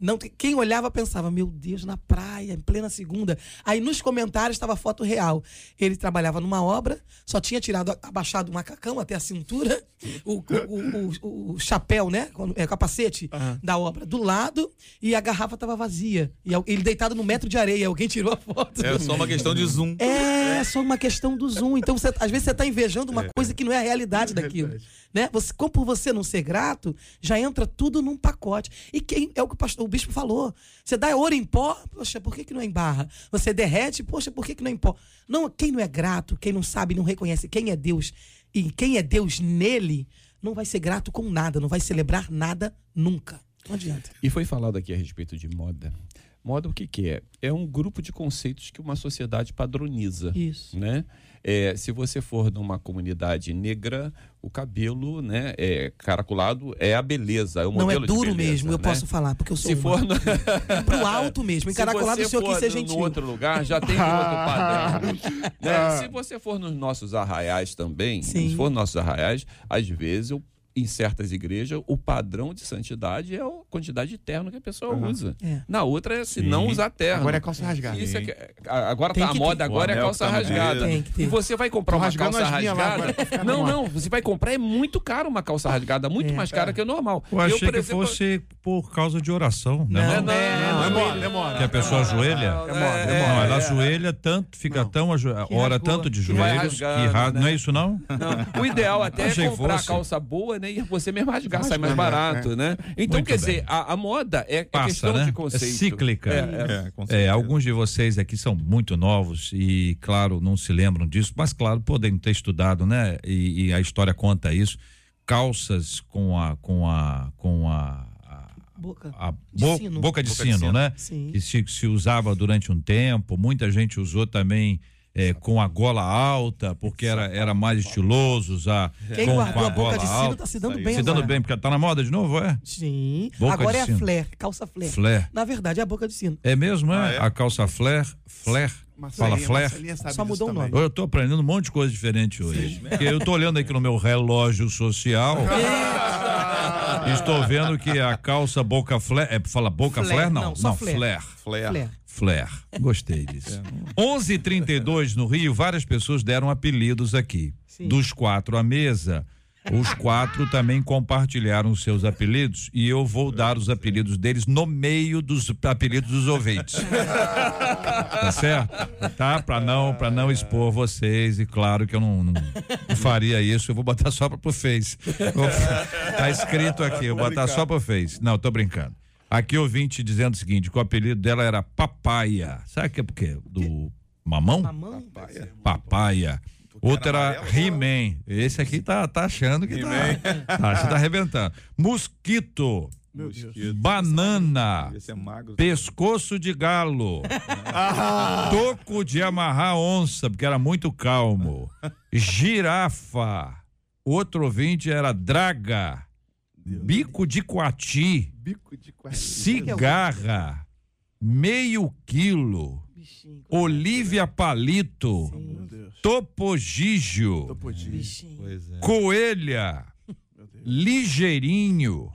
Não, quem olhava pensava, meu Deus, na praia, em plena segunda. Aí nos comentários estava a foto real. Ele trabalhava numa obra, só tinha tirado, abaixado o macacão até a cintura, o, o, o, o chapéu, né? É, capacete da obra do lado e a garrafa estava vazia. E ele deitado no metro de areia. Alguém tirou a foto. É só uma questão de zoom. É só uma questão do zoom. Então, você- às vezes você está invejando É. uma coisa que não é a realidade daquilo. Né? Você, como por você não ser grato, já entra tudo num pacote. E quem é o que o, pastor, bispo falou? Você dá ouro em pó, poxa, por que, que não é em barra? Você derrete, poxa, por que, que não é em pó? Não, quem não é grato, quem não sabe, não reconhece quem é Deus e quem é Deus nele, não vai ser grato com nada, não vai celebrar nada nunca. Não adianta. E foi falado aqui a respeito de moda. Moda o que, que é? É um grupo de conceitos que uma sociedade padroniza. Isso. Né? É, se você for numa comunidade negra, o cabelo né, é caracolado é a beleza, é o Não é duro beleza, mesmo, eu né? posso falar, porque eu sou Se uma. for no, [laughs] pro alto mesmo, [laughs] encaracolado se o senhor você quis for ser gentil. no outro lugar, já tem outro [laughs] padrão. né? Se você for nos nossos arraiais também, Sim. se for nos nossos arraiais, às vezes eu em certas igrejas, o padrão de santidade é a quantidade de terno que a pessoa usa. É. Na outra é se não usar terno. Agora é calça rasgada. Isso é que- a- agora tá a moda ter. agora é calça tá rasgada. E você vai comprar Tô uma calça rasgada. tá não, não, você vai comprar é muito caro uma calça rasgada, muito É. mais cara que o normal. Eu achei por que exemplo, fosse por causa de oração, né? Não, Não, não, Não, é moda, é moda. Que a pessoa ajoelha? Não, É moda, é é, Não, ela é. ajoelha tanto, fica tão ora tanto de joelhos rasgando, que rasga. né? Não é isso não? Não, o ideal [laughs] até é comprar calça boa, né? E você mesmo rasgar, sai mais Rasgando, barato, né? Então, Muito quer bem. dizer, a, a moda é, é Passa, questão né? de É conceito. cíclica. É, é. É, É, alguns de vocês aqui são muito novos e, claro, não se lembram disso, mas, claro, podem ter estudado, né? E, e a história conta isso. Calças com a. com a. com a. Boca. a De bo- sino. boca de Boca de sino, sino. né? Sim. Que se, se usava durante um tempo. Muita gente usou também é, com a gola alta, porque era, era mais estiloso usar Quem com, guardou com a a boca gola de sino alta. tá se dando bem Se dando agora. bem, porque tá na moda de novo, é? Sim. Boca agora é sino. flare, calça flare. Flare. Na verdade, é a boca de sino. É mesmo, é? Ah, é? A calça flare, flare. Fala Marcelinha, flare. Marcelinha sabe Só mudou o também. nome. Eu tô aprendendo um monte de coisa diferente hoje. Porque eu tô olhando aqui no meu relógio social. estou vendo que a calça boca flare. É, fala boca flare? Flare, Não, não, só não, flare. flare. Flare. Gostei disso. 11:32 no Rio, várias pessoas deram apelidos aqui. Sim. Dos quatro à mesa, os quatro também compartilharam os seus apelidos e eu vou dar os apelidos deles no meio dos apelidos dos ouvintes. tá certo? Tá? Pra não, pra não expor vocês e claro que eu não, não- não faria isso, eu vou botar só pro Face. [laughs] Tá escrito aqui, eu vou botar só pro Face. Não, tô brincando. Aqui ouvinte dizendo o seguinte, que o apelido dela era Papaya. Sabe que é por quê? Do mamão? Mamão? Papaya. Outro era He-Man. Esse aqui tá, tá achando que tá, [laughs] tá, você tá arrebentando. Mosquito. Meu Deus. Banana. Esse é magro. Pescoço de galo. [laughs] Toco de amarrar onça, porque era muito calmo. [laughs] Girafa. Outro ouvinte era draga. Bico de coati. Bico de quase. Cigarra. Meio quilo. Bichinho. Olívia Palito. Meu Deus. Topogígio. Pois é. Coelha. Ligeirinho.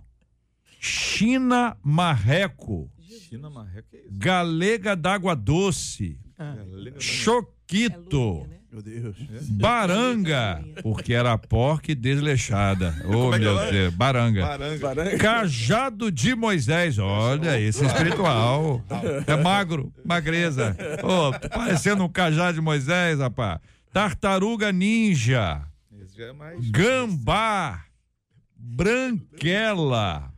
China Marreco. China marreca é isso. Galega d'água doce. Ah. Choquito. né? Meu Deus. Baranga. Porque era porca e desleixada. [laughs] Oh, é meu é? Deus. Baranga. Baranga. Cajado de Moisés. Olha, esse é espiritual. É magro, magreza. Ô, tô parecendo um cajado de Moisés, rapaz. Tartaruga ninja. Esse já é mais. Gambá. Branquela.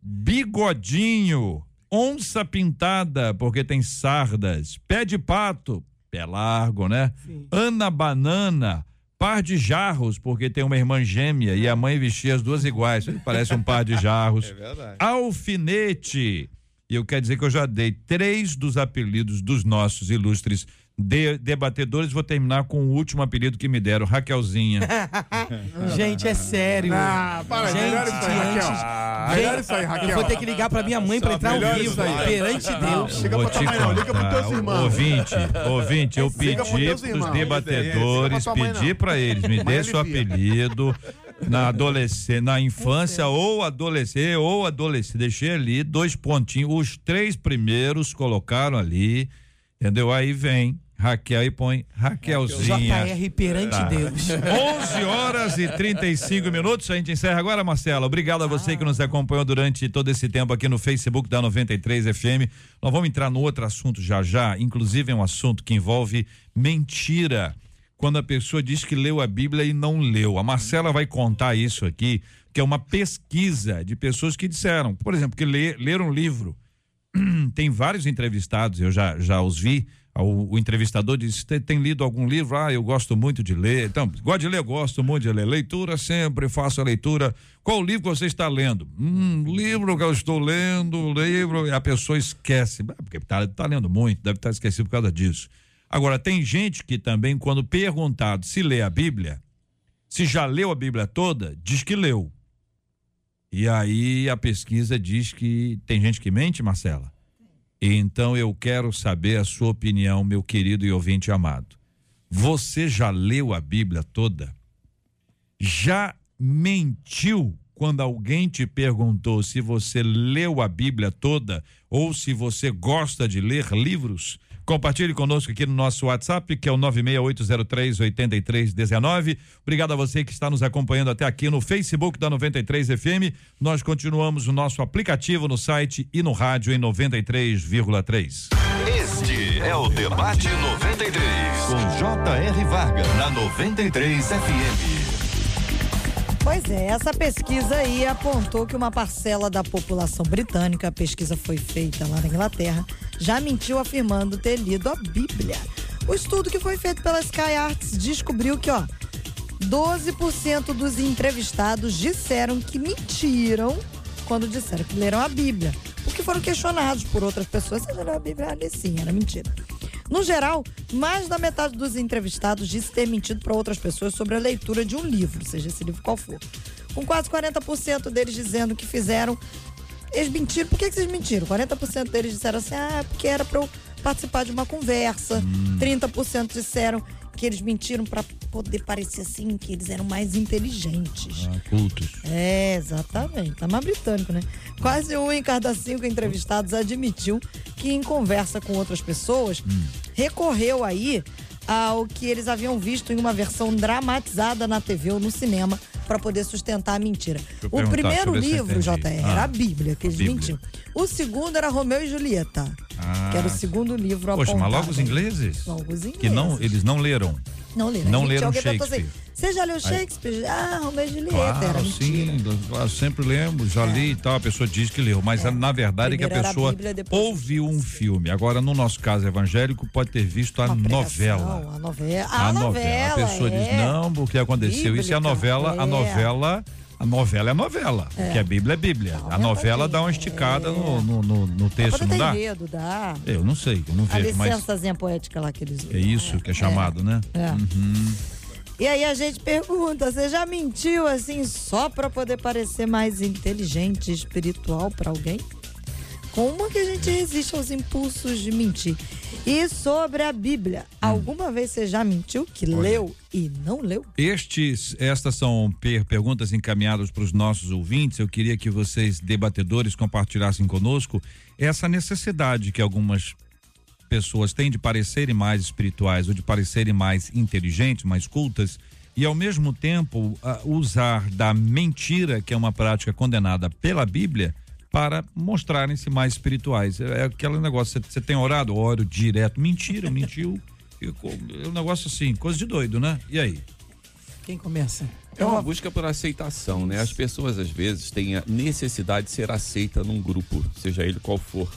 Bigodinho. Onça pintada, porque tem sardas. Pé de pato. Pé largo, né? Sim. Ana Banana. Par de jarros, porque tem uma irmã gêmea e a mãe vestia as duas iguais. Parece um par de jarros. É verdade. Alfinete. E eu quero dizer que eu já dei três dos apelidos dos nossos ilustres de- debatedores. Vou terminar com o último apelido que me deram, Raquelzinha. [laughs] Gente, é sério. Ah, para, Gente, melhor isso aí, Raquel. Melhor isso aí, Raquel. Eu vou ter que ligar pra minha mãe pra entrar ao vivo. Perante Deus. Liga Vou pra te tua mãe, não, liga pros teus irmãos. Ouvinte, ouvinte, eu pedi pros teus pros debatedores, pedi não. pra eles, me dê seu apelido [laughs] na adolescência, na infância ou adolescência, ou adolescência. Deixei ali dois pontinhos, os três primeiros colocaram ali, entendeu? Aí vem Raquel e põe Raquelzinha. JR perante Tá. Deus. 11 horas e 35 minutos. A gente encerra agora, Marcela. Obrigado a você que nos acompanhou durante todo esse tempo aqui no Facebook da 93 FM. Nós vamos entrar no outro assunto já já, inclusive é um assunto que envolve mentira. Quando a pessoa diz que leu a Bíblia e não leu. A Marcela vai contar isso aqui, que é uma pesquisa de pessoas que disseram, por exemplo, que leram um livro. [clears throat] Tem vários entrevistados, eu já, já os vi. O, o entrevistador disse: tem, tem lido algum livro? Ah, eu gosto muito de ler. Então, gosto de ler, gosto muito de ler. Leitura sempre, faço a leitura. Qual livro que você está lendo? Hum, livro que eu estou lendo, livro. E a pessoa esquece. Ah, Porque está tá lendo muito, deve estar esquecido por causa disso. Agora, tem gente que também, quando perguntado se lê a Bíblia, se já leu a Bíblia toda, diz que leu. E aí a pesquisa diz que tem gente que mente, Marcela? Então eu quero saber a sua opinião, meu querido e ouvinte amado. Você já leu a Bíblia toda? Já mentiu quando alguém te perguntou se você leu a Bíblia toda ou se você gosta de ler livros? Compartilhe conosco aqui no nosso WhatsApp, que é o 968038319. Obrigado a você que está nos acompanhando até aqui no Facebook da 93 FM. Nós continuamos o nosso aplicativo no site e no rádio em 93,3. Este é o Debate 93, com J.R. Varga, na 93 FM. Pois é, essa pesquisa aí apontou que uma parcela da população britânica, a pesquisa foi feita lá na Inglaterra, já mentiu afirmando ter lido a Bíblia. O estudo que foi feito pela Sky Arts descobriu que, ó, 12% dos entrevistados disseram que mentiram quando disseram que leram a Bíblia. Porque foram questionados por outras pessoas. Você leu a Bíblia? Ali sim, era mentira. No geral, mais da metade dos entrevistados disse ter mentido para outras pessoas sobre a leitura de um livro, seja esse livro qual for. Com quase 40% deles dizendo que fizeram. Eles mentiram. Por que, que vocês mentiram? 40% deles disseram assim: ah, porque era para eu participar de uma conversa. Hum. 30% disseram que eles mentiram para poder parecer assim, que eles eram mais inteligentes. Ah, cultos. É, exatamente. Tá mais britânico, né? Quase um em cada cinco entrevistados admitiu que em conversa com outras pessoas recorreu aí ao que eles haviam visto em uma versão dramatizada na TV ou no cinema para poder sustentar a mentira. O primeiro livro, JR, entendi. era Ah, a Bíblia, que eles Bíblia. mentiam. O segundo era Romeu e Julieta, Ah. que era o segundo livro Poxa, mas apontado. logo os ingleses? Logo os ingleses. Que não, eles não leram. Não leram. não Gente, leram assim, Shakespeare. Você já leu Shakespeare? Ah, Romeu e Julieta. era Claro, mentira. sim, claro, sempre lembro, já li e tal, a pessoa diz que leu, mas na verdade é que a É. Primeiro era a pessoa Bíblia, ouviu um filme. Agora, no nosso caso evangélico, pode ter visto a Uma pregação, novela. A novela. A, novela. A pessoa diz, é. não, porque aconteceu isso e a Bíblica, novela, a é. novela, a novela é novela. Porque a Bíblia é Bíblia. Não, a é novela dá uma esticada é. no, no, no, no texto, não dá? enredo, dá. Eu não sei, eu não A vejo, mas licençazinha poética lá que eles é isso que é chamado, né? É. Uhum. E aí a gente pergunta, você já mentiu assim só pra poder parecer mais inteligente e espiritual pra alguém? Como que a gente resiste aos impulsos de mentir? E sobre a Bíblia, alguma vez você já mentiu que leu e não leu? Estes, estas são per- perguntas encaminhadas para os nossos ouvintes. Eu queria que vocês, debatedores, compartilhassem conosco essa necessidade que algumas pessoas têm de parecerem mais espirituais ou de parecerem mais inteligentes, mais cultas, e ao mesmo tempo usar da mentira, que é uma prática condenada pela Bíblia, para mostrarem-se mais espirituais. É é aquele negócio, você tem orado? Oro direto. Mentira, mentiu. [laughs] Ficou- É um negócio assim, coisa de doido, né? E aí? Quem começa? É uma busca por aceitação, né? As pessoas às vezes têm a necessidade de ser aceita num grupo, seja ele qual for.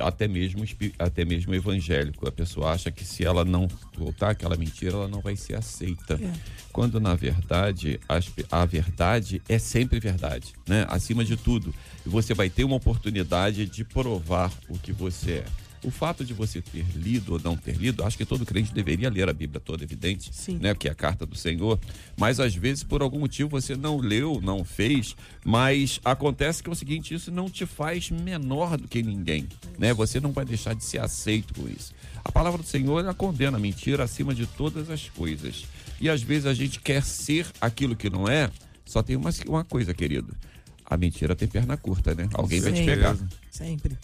Até mesmo, até mesmo evangélico. A pessoa acha que se ela não voltar aquela mentira, ela não vai ser aceita. Quando, na verdade, pe- a verdade é sempre verdade, né? Acima de tudo. E você vai ter uma oportunidade de provar o que você é. O fato de você ter lido ou não ter lido, acho que todo crente deveria ler a Bíblia toda, evidente, Sim. né? Que é a carta do Senhor. Mas às vezes, por algum motivo, você não leu, não fez. Mas acontece que é o seguinte: isso não te faz menor do que ninguém, né? Você não vai deixar de ser aceito com isso. A palavra do Senhor ela condena a mentira acima de todas as coisas. E às vezes a gente quer ser aquilo que não é. Só tem uma, uma coisa, querido. A mentira tem perna curta, né? Alguém vai te pegar. Sempre.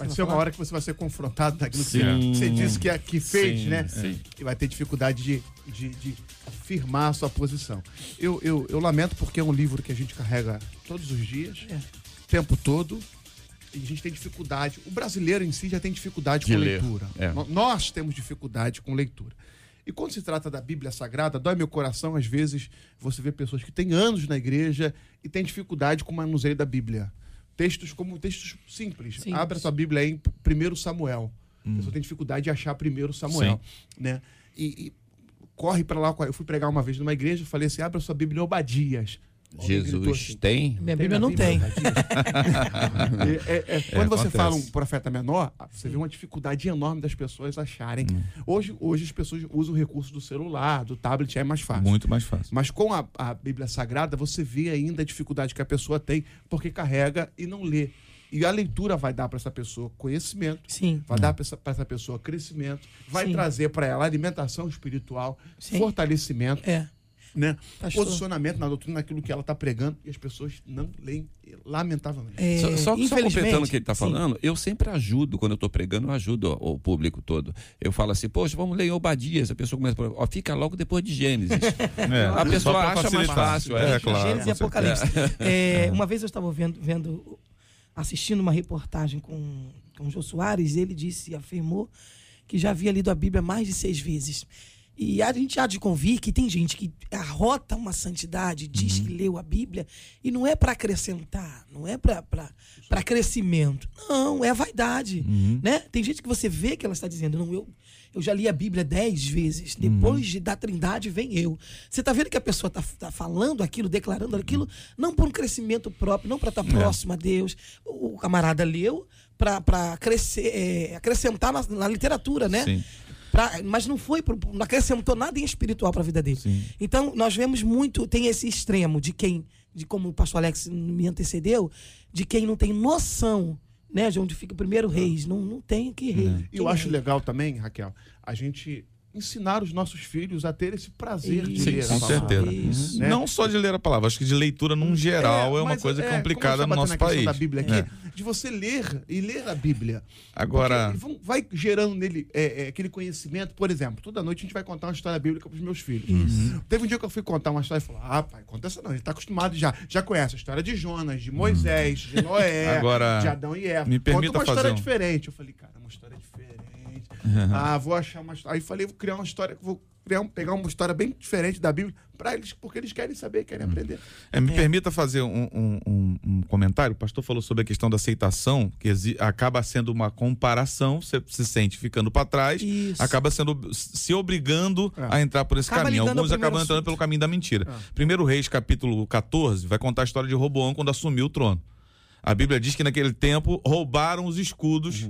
Vai Você ser uma hora que você vai ser confrontado daquilo que Sim. você disse que, que fez, Sim, né? sim. E vai ter dificuldade de, de, de firmar a sua posição. Eu, eu, eu lamento porque é um livro que a gente carrega todos os dias, É. o tempo todo. E a gente tem dificuldade. O brasileiro em si já tem dificuldade De com ler. leitura. É. Nós temos dificuldade com leitura. E quando se trata da Bíblia Sagrada, dói meu coração, às vezes, você vê pessoas que têm anos na igreja e têm dificuldade com o manuseio da Bíblia. Textos como textos simples. Simples. Abra sua Bíblia aí em 1 Samuel. A pessoa tem dificuldade de achar 1 Samuel. Né? E, e corre para lá. Eu fui pregar uma vez numa igreja e falei assim: abra sua Bíblia em Obadias. Jesus assim, tem. Minha Bíblia não tem. É, [laughs] é, é, quando você acontece. fala um profeta menor, você vê uma dificuldade enorme das pessoas acharem. Hoje, hoje as pessoas usam o recurso do celular, do tablet, é mais fácil. Muito mais fácil. Mas com a, a Bíblia Sagrada, você vê ainda a dificuldade que a pessoa tem, porque carrega e não lê. E a leitura vai dar para essa pessoa conhecimento, Sim. vai dar para essa, pra essa pessoa crescimento, vai Sim. trazer para ela alimentação espiritual, Sim. fortalecimento. É. né, Pastor. posicionamento na doutrina, naquilo que ela está pregando, e as pessoas não leem, lamentavelmente. É, Só, só, só completando o que ele está sim. falando, eu sempre ajudo, quando eu estou pregando, eu ajudo o público todo. Eu falo assim, poxa, vamos ler Obadias. A pessoa começa a falar, ó, fica logo depois de Gênesis. [laughs] É, A pessoa acha mais facilitar. fácil, é. É, claro. Gênesis e. Apocalipse. [laughs] É, uma vez eu estava vendo, vendo, assistindo uma reportagem com, com o Jô Soares, e ele disse, afirmou que já havia lido a Bíblia mais de seis vezes. E a gente há de convir que tem gente que arrota uma santidade, diz Uhum. que leu a Bíblia, e não é para acrescentar, não é para crescimento. Não, é vaidade. Uhum. Né? Tem gente que você vê que ela está dizendo, não, eu, eu já li a Bíblia dez vezes, depois de, da trindade vem eu. Você está vendo que a pessoa está tá falando aquilo, declarando aquilo, não por um crescimento próprio, não para estar próximo a Deus. O, o camarada leu para crescer, é, acrescentar na, na literatura, né? Sim. Pra- mas não foi, pro- não acrescentou nada em espiritual para a vida dele. Então, nós vemos muito, tem esse extremo de quem, de como o pastor Alex me antecedeu, de quem não tem noção, né, de onde fica o primeiro reis. Não, não tem que rei. E eu acho legal também, Raquel, a gente ensinar os nossos filhos a ter esse prazer de Isso, ler. a Com palavra. certeza. Isso. Né? Não só de ler a palavra, acho que de leitura num geral é, uma mas, coisa é, complicada no a nosso país. da Bíblia aqui, É. de você ler e ler a Bíblia. Agora, Porque vai gerando nele é, é, aquele conhecimento. Por exemplo, toda noite a gente vai contar uma história bíblica para os meus filhos. Teve um dia que eu fui contar uma história e falou: Ah, pai, conta essa não. Ele está acostumado já. Já conhece a história de Jonas, de Moisés, de Noé, [laughs] Agora, de Adão e Eva. me conta permita uma história fazer um- diferente. Eu falei, cara, uma história diferente. Ah, vou achar uma história. Aí falei, vou criar uma história, vou criar um- pegar uma história bem diferente da Bíblia para eles, porque eles querem saber, querem aprender. É, me permita fazer um, um- um- um comentário. O pastor falou sobre a questão da aceitação, que acaba sendo uma comparação, você se sente ficando para trás, Isso. acaba sendo se obrigando É. a entrar por esse Acaba caminho. Alguns acabam entrando assunto. pelo caminho da mentira. Primeiro Reis, capítulo 14, vai contar a história de Roboão quando assumiu o trono. A Bíblia diz que naquele tempo roubaram os escudos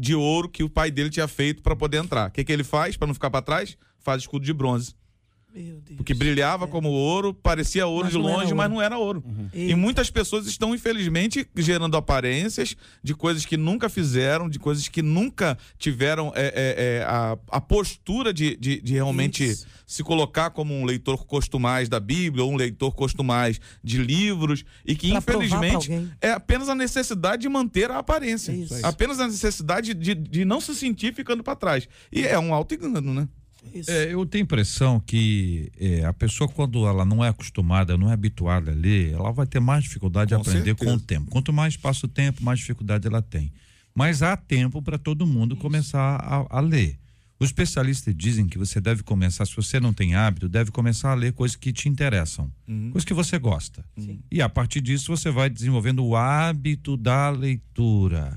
de ouro que o pai dele tinha feito para poder entrar. O que, que ele faz para não ficar para trás? Faz escudo de bronze. Meu Deus. Porque brilhava como ouro, parecia ouro Mas de longe, ouro. mas não era ouro. E Eita. muitas pessoas estão, infelizmente, gerando aparências de coisas que nunca fizeram, de coisas que nunca tiveram é, é, é, a, a postura de, de, de realmente Isso. se colocar como um leitor costumais da Bíblia ou um leitor costumais de livros e que, Pra infelizmente, é apenas a necessidade de manter a aparência. Isso. Apenas a necessidade de, de não se sentir ficando para trás. E é um alto engano, né? Isso. É, eu tenho a impressão que é, a pessoa, quando ela não é acostumada, não é habituada a ler, ela vai ter mais dificuldade Com de aprender certeza. com o tempo. Quanto mais passa o tempo, mais dificuldade ela tem. Mas há tempo para todo mundo começar a, a ler. Os especialistas dizem que você deve começar, se você não tem hábito, deve começar a ler coisas que te interessam, coisas que você gosta. E a partir disso você vai desenvolvendo o hábito da leitura,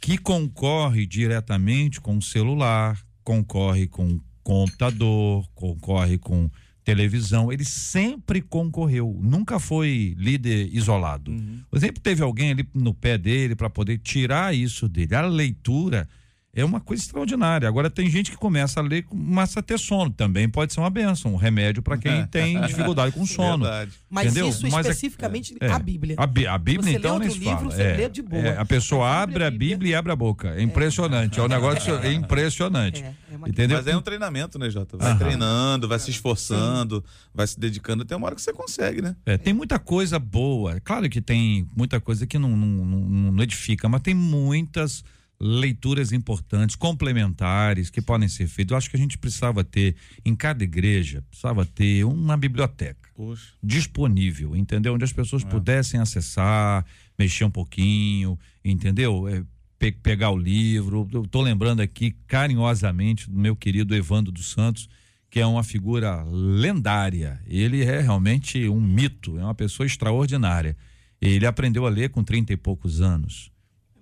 que concorre diretamente com o celular, concorre com computador, concorre com televisão. Ele sempre concorreu, nunca foi líder isolado. Sempre teve alguém ali no pé dele para poder tirar isso dele. A leitura é uma coisa extraordinária. Agora tem gente que começa a ler, começa a ter sono. Também pode ser uma benção, um remédio para quem [laughs] tem dificuldade com sono. Verdade. Mas entendeu? isso Mas é- especificamente é. a Bíblia. A, a Bíblia, Você então, lê outro livro, fala. você é, lê de boa. é, a pessoa a abre a Bíblia- Bíblia e abre a boca. É impressionante. É um [laughs] negócio impressionante. É, é uma- Entendeu? Mas é um treinamento, né, Jota? Vai Aham. treinando, vai se esforçando, vai se dedicando. Tem uma hora que você consegue, né? É, tem muita coisa boa. Claro que tem muita coisa que não, não, não- não edifica, mas tem muitas leituras importantes, complementares, que podem ser feitas. Eu acho que a gente precisava ter, em cada igreja, precisava ter uma biblioteca Poxa. disponível, entendeu? Onde as É. pessoas pudessem acessar, mexer um pouquinho, entendeu? É, pe- pegar o livro. Eu tô lembrando aqui carinhosamente do meu querido Evandro dos Santos, que é uma figura lendária. Ele é realmente um mito, é uma pessoa extraordinária. Ele aprendeu a ler com 30 e poucos anos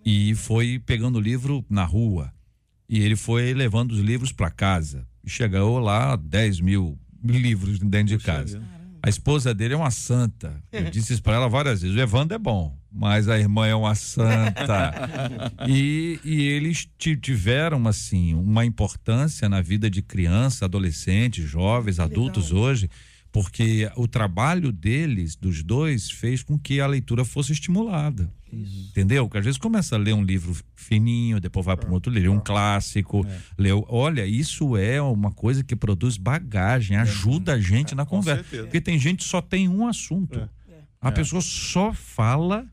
e foi pegando o livro na rua. E ele foi levando os livros para casa. E chegou lá 10 mil livros dentro de casa. A esposa dele é uma santa. Eu disse isso para ela várias vezes. O Evandro é bom, mas a irmã é uma santa. [laughs] e, e eles ti- tiveram, assim, uma importância na vida de criança, adolescentes, jovens, adultos hoje, Porque o trabalho deles, dos dois, fez com que a leitura fosse estimulada. Entendeu? Porque às vezes começa a ler um livro fininho, depois vai para um outro livro, um clássico. Leu, olha, isso é uma coisa que produz bagagem, ajuda a gente na conversa. certeza. Porque tem gente que só tem um assunto. A pessoa só fala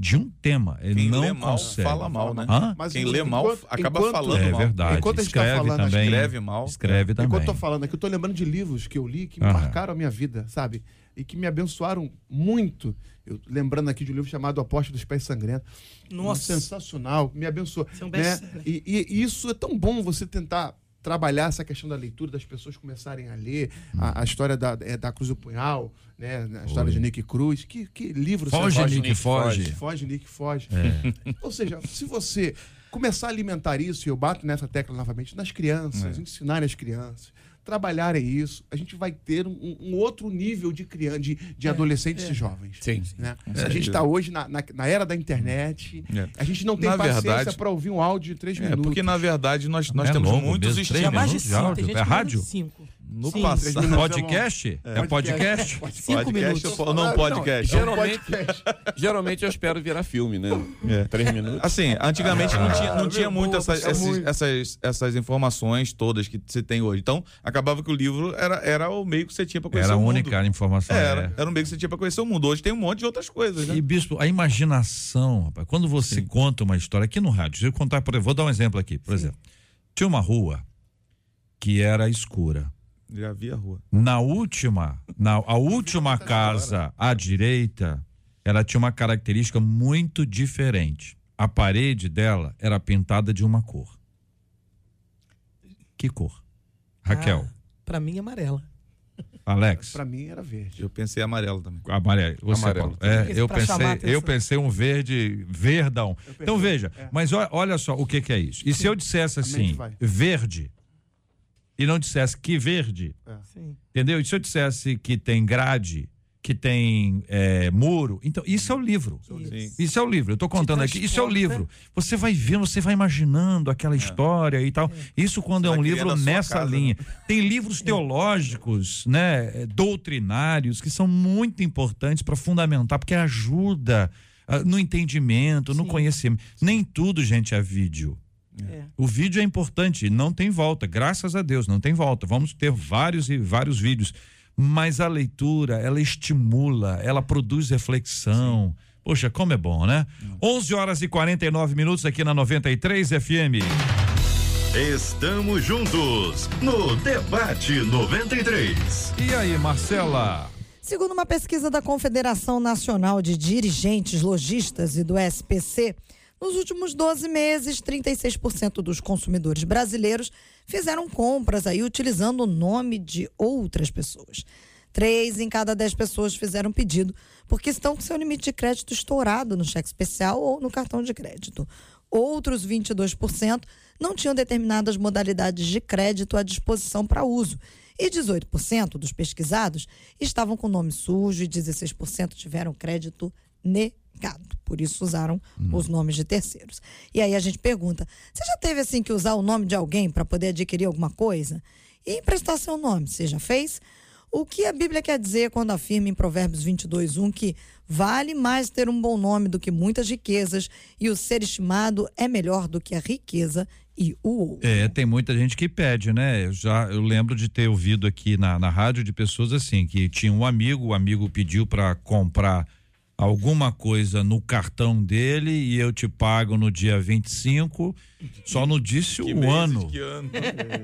de um tema. Ele Quem não lê mal, consegue. fala mal, né? Hã? Mas Quem enquanto- lê mal acaba enquanto- falando É mal. verdade. Enquanto a gente tá escreve falando, também. escreve mal. Escreve também. Enquanto eu tô falando aqui, eu tô lembrando de livros que eu li que Aham. marcaram a minha vida, sabe? E que me abençoaram muito. Eu lembrando aqui de um livro chamado Apóstolo dos Pés Sangrentos. Nossa. Sensacional, me abençoou. É um né? best-seller. E, e isso é tão bom você tentar trabalhar essa questão da leitura, das pessoas começarem a ler a, a história da, é, da Cruz do Punhal, né? A história de Nick Cruz. Que, que livro Foge, sensacional. Nick, foge. Foge, Nick, foge. É. [laughs] Ou seja, se você começar a alimentar isso, e eu bato nessa tecla novamente, nas crianças, ensinarem as crianças, trabalharem isso, a gente vai ter um, um outro nível de criança, de, de adolescentes e jovens. Sim. Né? a gente está hoje na, na, na era da internet, É. a gente não tem Na paciência para ouvir um áudio de três É, minutos. porque na verdade nós, nós É temos longo muitos mesmo, É estímulos. mais de cinco. Tem gente É rádio? Cinco. No Sim. Passado. minutos Podcast? É podcast? Cinco Podcast minutos. ou não podcast? Geralmente, [laughs] geralmente eu espero virar filme, né? É. Três minutos. Assim, antigamente não tinha, não tinha meu muito povo, essas, isso é esses- muito. essas, essas informações todas que você tem hoje. Então, acabava que o livro era, era o meio que você tinha para conhecer Era a o mundo. única informação. Era, é. era o meio que você tinha para conhecer o mundo. Hoje tem um monte de outras coisas, né? E, bispo, a imaginação, rapaz, quando você conta uma história aqui no rádio, se eu contar, por, vou dar um exemplo aqui, por exemplo. Tinha uma rua que era escura. Já vi a rua. Na última, na a última casa à direita, ela tinha uma característica muito diferente. A parede dela era pintada de uma cor. Que cor? Raquel, Ah, pra mim, amarela. Alex, Para mim era verde. Eu pensei amarelo também. amarelo. Você, Amarelo. Paulo. É, eu pensei, eu pensei um verde verdão. Então veja, É. mas olha, olha só o que, que é isso. E se eu dissesse assim, verde, e não dissesse que verde, Sim. entendeu? E se eu dissesse que tem grade, que tem é, muro, então isso é o livro. Sim. Isso é o livro. Eu estou contando aqui. Isso é o livro. Você vai vendo, você vai imaginando aquela história e tal. Isso quando é Vai um criando livro nessa casa, linha. Tem livros teológicos, né, doutrinários que são muito importantes para fundamentar, porque ajuda ah, no entendimento, no Sim. conhecimento. Nem tudo, gente, é vídeo. É. O vídeo é importante, não tem volta, graças a Deus, não tem volta. Vamos ter vários e vários vídeos, mas a leitura, ela estimula, ela produz reflexão. Poxa, como é bom, né? 11 horas e 49 minutos aqui na 93 FM. Estamos juntos no Debate 93. E aí, Marcela? Segundo uma pesquisa da Confederação Nacional de Dirigentes Logistas e do SPC, nos últimos 12 meses, 36% dos consumidores brasileiros fizeram compras aí utilizando o nome de outras pessoas. Três em cada dez pessoas fizeram pedido porque estão com seu limite de crédito estourado no cheque especial ou no cartão de crédito. Outros 22% não tinham determinadas modalidades de crédito à disposição para uso. E 18% dos pesquisados estavam com nome sujo e 16% tiveram crédito Por isso usaram os nomes de terceiros. E aí a gente pergunta: você já teve assim que usar o nome de alguém para poder adquirir alguma coisa? E emprestar seu nome, você já fez? O que a Bíblia quer dizer quando afirma em Provérbios 22, 1 que vale mais ter um bom nome do que muitas riquezas e o ser estimado é melhor do que a riqueza e o ouro? É, tem muita gente que pede, né? Eu já eu lembro de ter ouvido aqui na, na rádio de pessoas assim, que tinha um amigo, o amigo pediu para comprar alguma coisa no cartão dele e eu te pago no dia 25, só não disse Que o ano. que ano.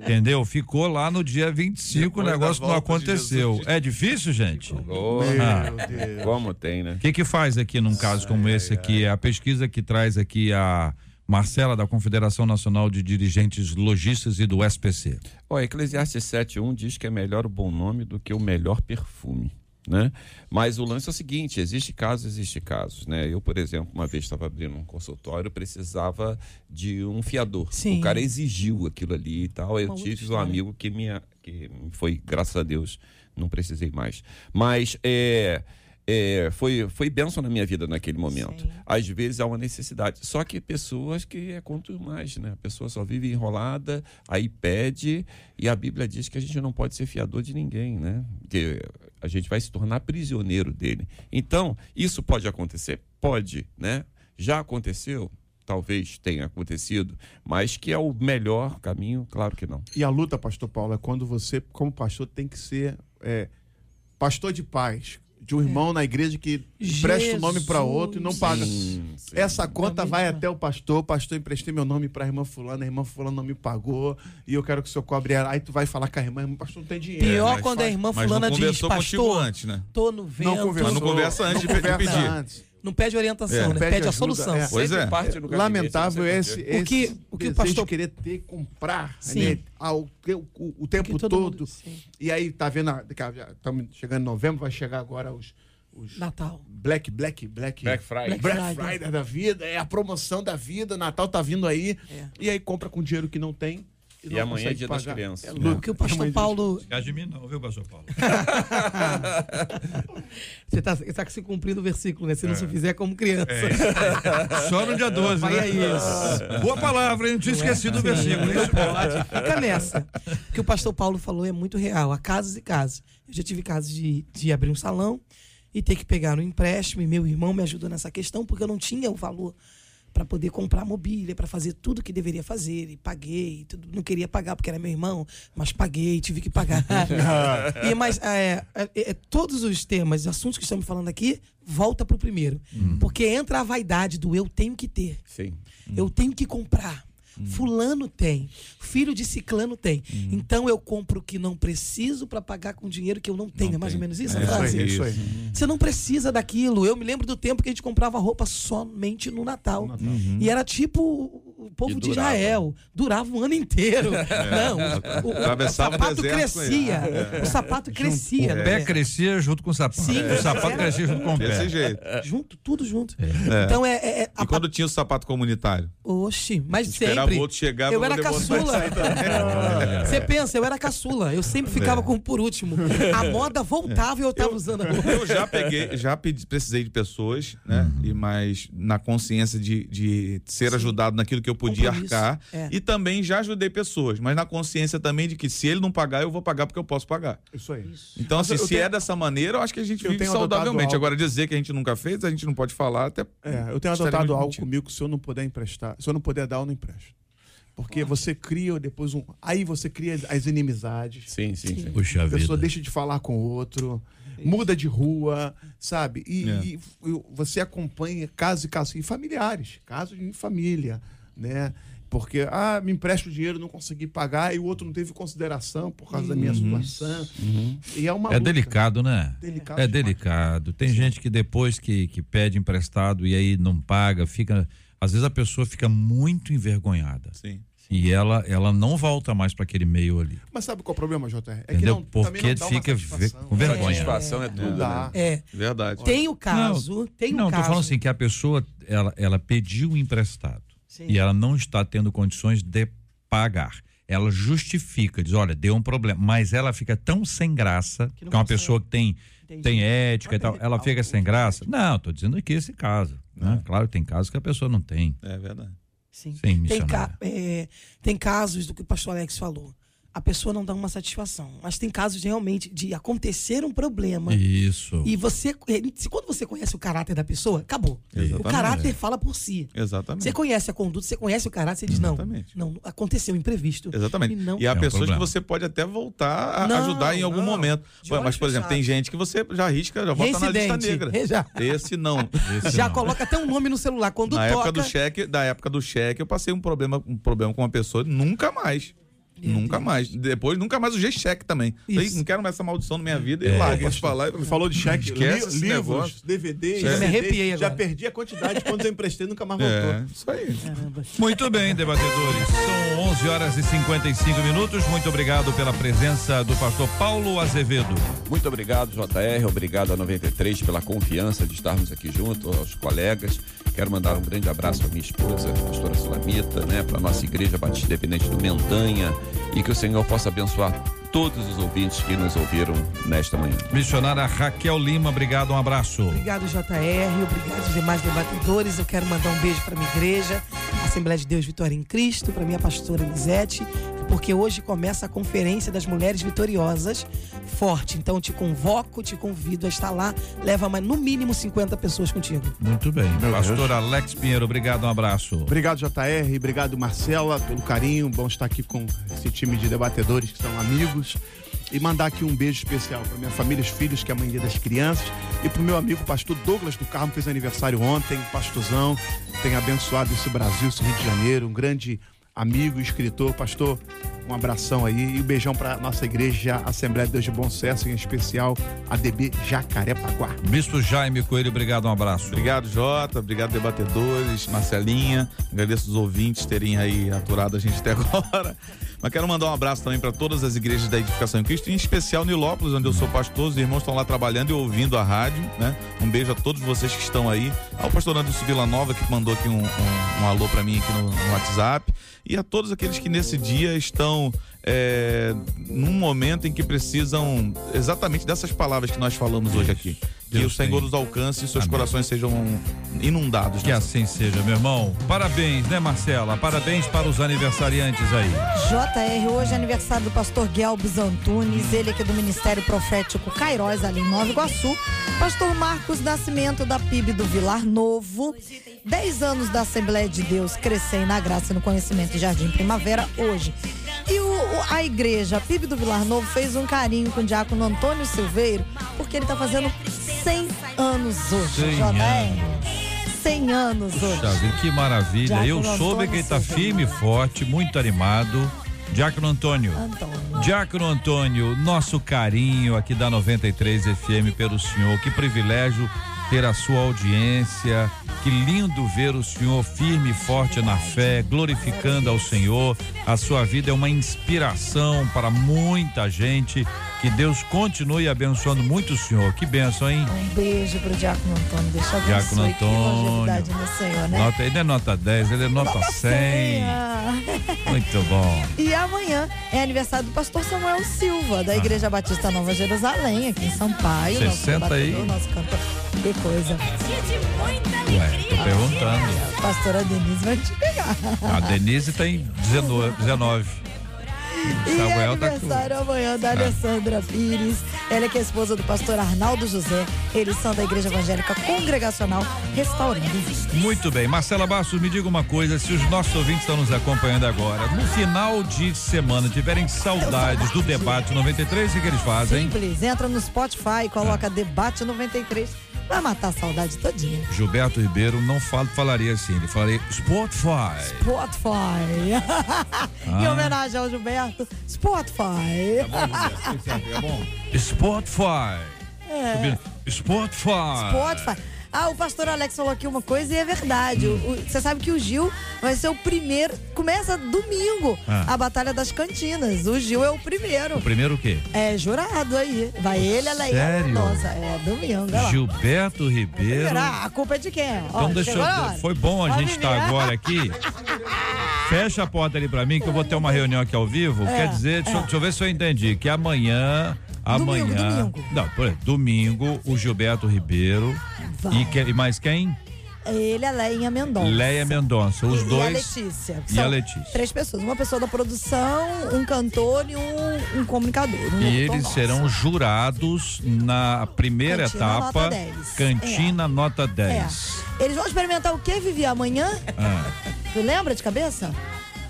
Entendeu? Ficou lá no dia 25, Depois o negócio não de aconteceu. Jesus. É difícil, gente? Oh, Ah. Meu Deus. como tem, né? O que que faz aqui num caso como esse aqui? A pesquisa que traz aqui a Marcela da Confederação Nacional de Dirigentes Logistas e do SPC. Ó, Eclesiastes 7.1 diz que é melhor o bom nome do que o melhor perfume. Né? Mas o lance é o seguinte: existe casos, existe casos. Né? Eu, por exemplo, uma vez estava abrindo um consultório, precisava de um fiador. Sim. O cara exigiu aquilo ali e tal. Eu Uma tive um amigo que me, que foi, graças a Deus, não precisei mais. Mas é, é, foi, foi benção na minha vida naquele momento. Sim. Às vezes há uma necessidade. Só que pessoas que é quanto mais, né? A pessoa só vive enrolada, aí pede, e a Bíblia diz que a gente não pode ser fiador de ninguém, né? Que a gente vai se tornar prisioneiro dele. Então, isso pode acontecer? Pode, né? Já aconteceu? Talvez tenha acontecido, mas que é o melhor caminho, claro que não. E a luta, pastor Paulo, é quando você, como pastor, tem que ser é, pastor de paz. De um irmão na igreja que presta o nome para outro e não paga. Sim, sim. Essa conta Também vai até o pastor, o pastor emprestei meu nome pra irmã fulana, a irmã fulana não me pagou, e eu quero que o senhor cobre ela. Aí tu vai falar com a irmã, irmã, pastor não tem dinheiro. Pior mas quando faz- a irmã mas fulana não diz, pastor, antes, né? tô no vento. Não conversou. Mas não conversa antes de não de conversa pedir. antes. Não pede orientação, É. né? Pede Pede, a solução. é. Pois é. Parte do Lamentável sei esse, esse O que- o que o pastor- querer ter, comprar né, ao, o, o, o tempo todo todo. mundo- sim. e aí, tá vendo? Estamos chegando em novembro, vai chegar agora os, os Natal. Black, Black, Black, Black Friday. Black Friday. Friday da vida, é a promoção da vida, Natal tá vindo aí. É. E aí compra com dinheiro que não tem. E não amanhã é consegue dia das pagar. crianças. É É. louco. O que o pastor Amanhã é dia Paulo. Caso de mim não, viu, pastor Paulo? [laughs] Você tá, você tá se cumprindo o versículo, né? Se É. não se fizer como criança. Só no dia 12, Vai né? aí isso. Boa palavra, hein? Não tinha esquecido o versículo. Não pode. Fica nessa. O que o pastor Paulo falou é muito real. Há casos e casos. Eu já tive casos de, de abrir um salão e ter que pegar um empréstimo. E meu irmão me ajudou nessa questão porque eu não tinha o valor para poder comprar mobília, para fazer tudo que deveria fazer. E paguei. Tudo, não queria pagar porque era meu irmão, mas paguei, tive que pagar. [laughs] e, mas é, é, é, todos os temas, os assuntos que estamos falando aqui, volta para o primeiro. Porque entra a vaidade do eu tenho que ter. Sim. Eu tenho que comprar. Fulano tem, filho de ciclano tem. Então eu compro o que não preciso para pagar com dinheiro que eu não tenho. é mais ou menos isso a É isso aí, é isso aí. Você não precisa daquilo. Eu me lembro do tempo que a gente comprava roupa somente no Natal. E era tipo o povo de. Israel. Durava um ano inteiro. [laughs] Não, o, o- o sapato com crescia. O sapato crescia. O né? pé crescia junto com o sapato. Sim, o sapato era- crescia junto com o Desse pé. jeito. Junto, tudo junto. Então é. é, é a E quando tinha o sapato comunitário? Oxi, mas Esperava sempre. o outro chegar eu era caçula. [laughs] Você pensa, eu era caçula. Eu sempre ficava com por último. A [laughs] moda voltava e eu tava usando a roupa. Eu já peguei, já pedi- precisei de pessoas, né? E mais na consciência de, de ser ajudado naquilo que eu podia Compromisso, arcar. é. E também já ajudei pessoas, mas na consciência também de que se ele não pagar, eu vou pagar porque eu posso pagar. Isso aí. Então, Mas assim, eu- eu se tenho- é dessa maneira, eu acho que a gente Eu vive saudavelmente. algo- Agora, dizer que a gente nunca fez, a gente não pode falar até. É, eu tenho adotado algo mentindo. comigo que se eu não puder emprestar, se eu não puder dar, eu não empresto. Porque você cria depois um. Aí você cria as- inimizades. Sim, sim, sim. Puxa A pessoa vida. deixa de falar com o outro, muda de rua, sabe? E, É. e você acompanha casos e casos, e familiares, casos em família, né? Porque, ah, me empresta o dinheiro, não consegui pagar, e o outro não teve consideração por causa da minha situação. E é uma É luta. delicado, né? Delicado É demais. delicado. Tem gente que depois que, que pede emprestado e aí não paga, fica. Às vezes a pessoa fica muito envergonhada. Sim. E ela, ela não volta mais para aquele meio ali. Mas sabe qual é o problema, JR? É que Entendeu? não, também Porque não fica com vergonha. Satisfação é tudo. Não dá. né? É. Verdade. Tem o caso, tem não, o tô caso. falando assim que a pessoa ela, ela pediu um emprestado Sim. e ela não está tendo condições de pagar. Ela justifica, diz, olha, deu um problema, mas ela fica tão sem graça, Que que é uma pessoa que tem Entendi. tem ética e tal, ela fica sem que graça. Não, tô dizendo aqui esse caso, né? Claro, tem casos que a pessoa não tem. É verdade. Sim. Sim, tem, ca- é, tem casos do que o pastor Alex falou. A pessoa não dá uma satisfação. Mas tem casos de, realmente de acontecer um problema. Isso. E você. se Quando você conhece o caráter da pessoa, acabou. O Exatamente. caráter fala por si. Exatamente. Você conhece a conduta, você conhece o caráter, você diz, não, Exatamente. não, aconteceu um imprevisto. Exatamente. E não, E há É um pessoas problema. que você pode até voltar a Não, ajudar em algum não. momento. Pô, Mas, por exemplo, tem gente que você já arrisca, já bota na lista negra. [laughs] Já, Esse não. Esse já não. coloca até um nome no celular. Quando Na toca. época do cheque, da época do cheque, eu passei um problema, um problema com uma pessoa, nunca mais. Nunca mais. Depois, nunca mais usei cheque também. Falei, não quero mais essa maldição na minha vida. E É. larguei de falar. e- Falou de cheque, Esquece li- esse livros, negócio. DVD, Já me arrepiei Já agora. perdi a quantidade quando eu emprestei nunca mais voltou. É, isso aí. Caramba. Muito bem, debatedores. São 11 horas e 55 minutos. Muito obrigado pela presença do pastor Paulo Azevedo. Muito obrigado, JR. Obrigado a 93 pela confiança de estarmos aqui junto, aos colegas. Quero mandar um grande abraço para minha esposa, a pastora Sulamita, né, para nossa igreja Batista Independente do Mentanha e que o Senhor possa abençoar todos os ouvintes que nos ouviram nesta manhã. Missionária Raquel Lima, obrigado, um abraço. Obrigado, JR. Obrigado aos demais debatedores. Eu quero mandar um beijo para minha igreja, Assembleia de Deus Vitória em Cristo, para minha pastora Lisete, porque hoje começa a Conferência das Mulheres Vitoriosas Forte. Então te convoco, te convido a estar lá. Leva no mínimo 50 pessoas contigo. Muito bem. Pastor Alex Pinheiro, obrigado, um abraço. Obrigado, JR. Obrigado, Marcela, pelo carinho. Bom estar aqui com esse time de debatedores que são amigos. E mandar aqui um beijo especial para minha família, os filhos, que é a mãe das crianças. E para o meu amigo, pastor Douglas do Carmo, fez aniversário ontem. Pastorzão, tem abençoado esse Brasil, esse Rio de Janeiro. Um grande amigo, escritor, pastor, um abração aí e um beijão para nossa igreja Assembleia de Deus de Bom Sucesso, em especial a DB Jacarepaguá. Bispo Jaime Coelho, obrigado, um abraço. Obrigado, Jota, obrigado, debatedores, Marcelinha, agradeço os ouvintes terem aí aturado a gente até [laughs] agora. Mas quero mandar um abraço também para todas as igrejas da Edificação em Cristo, em especial Nilópolis, onde eu sou pastor. Os irmãos estão lá trabalhando e ouvindo a rádio, né? Um beijo a todos vocês que estão aí. Ao pastor Anderson Vila Nova, que mandou aqui um, um, um alô para mim aqui no, no WhatsApp. E a todos aqueles que nesse dia estão é, num momento em que precisam exatamente dessas palavras que nós falamos hoje aqui. Que Deus o Senhor tem. os alcance e seus Amém. corações sejam inundados. Que nessa- assim seja, meu irmão. Parabéns, né, Marcela? Parabéns para os aniversariantes aí. JR, hoje é aniversário do pastor Guelbis Antunes, ele aqui do Ministério Profético Cairóis, ali em Nova Iguaçu. Pastor Marcos Nascimento, da PIB do Vilar Novo. 10 anos da Assembleia de Deus, crescem na graça e no conhecimento Jardim Primavera, hoje. E o, a igreja, a PIB do Vilar Novo, fez um carinho com o diácono Antônio Silveiro, porque ele está fazendo 100 anos hoje, 100 JR. 100 anos hoje. Puxa que maravilha. Diácono Eu soube Antônio que ele está firme e forte, muito animado. Diácono Antônio. Antônio. Diácono Antônio, nosso carinho aqui da 93 FM pelo senhor. Que privilégio ter a sua audiência. Que lindo ver o senhor firme e forte na fé, glorificando ao Senhor. A sua vida é uma inspiração para muita gente. Que Deus continue abençoando muito o senhor. Que benção, hein? Um beijo pro Diácono Antônio. Deixa eu Diácono Antônio. no Senhor, né? Nota, ele é nota 10, ele é nota 100. Ah. Muito bom. E amanhã é aniversário do pastor Samuel Silva, da Igreja Batista Nova Jerusalém, aqui em Sampaio. nosso 60 aí. debatedor, Nosso cantor. Que coisa. Ué, tô perguntando. A pastora Denise vai te pegar. A Denise tem 19. 19. E Samuel tá aniversário amanhã da Alessandra Pires. Ela é que é esposa do pastor Arnaldo José. Eles são da Igreja Evangélica Congregacional Restaurando. Muito bem. Marcela Bastos, me diga uma coisa: se os nossos ouvintes estão nos acompanhando agora, no final de semana tiverem saudades do debate 93, o que, eles fazem? Simples. Entra no Spotify, coloca Debate 93. Vai matar a saudade todinha. Gilberto Ribeiro não fala, falaria assim, ele falaria Spotify. Spotify. [laughs] Ah. em homenagem ao Gilberto, Spotify. Spotify. É. Spotify. Spotify. Ah, o pastor Alex falou aqui uma coisa e é verdade. Você sabe que o Gil vai ser o primeiro. Começa domingo Ah. a Batalha das Cantinas. O Gil é o primeiro. O primeiro o quê? É jurado aí. Vai ele, ela e a? Nossa, é domingo. Gilberto Ribeiro. Ah, a culpa é de quem? Ó, Então deixa chegou a eu. Foi bom a Pode gente estar vir. agora aqui. [laughs] Fecha a porta ali pra mim, que eu vou ter uma reunião aqui ao vivo. É, Quer dizer, deixa, é. deixa eu ver se eu entendi. Que amanhã. Domingo, Amanhã. domingo. Não, por exemplo, domingo, o Gilberto Ribeiro. E, que- e mais quem? Ele, a Leinha Mendonça. Leia Mendonça. Os e, dois. E a Letícia. E a Letícia. Três pessoas. Uma pessoa da produção, um cantor e um, um comunicador. Um E eles nosso. serão jurados na primeira Cantina etapa. nota 10. Cantina Nota É. 10. Eles vão experimentar o que, Vivi, amanhã? Ah, Tu lembra de cabeça?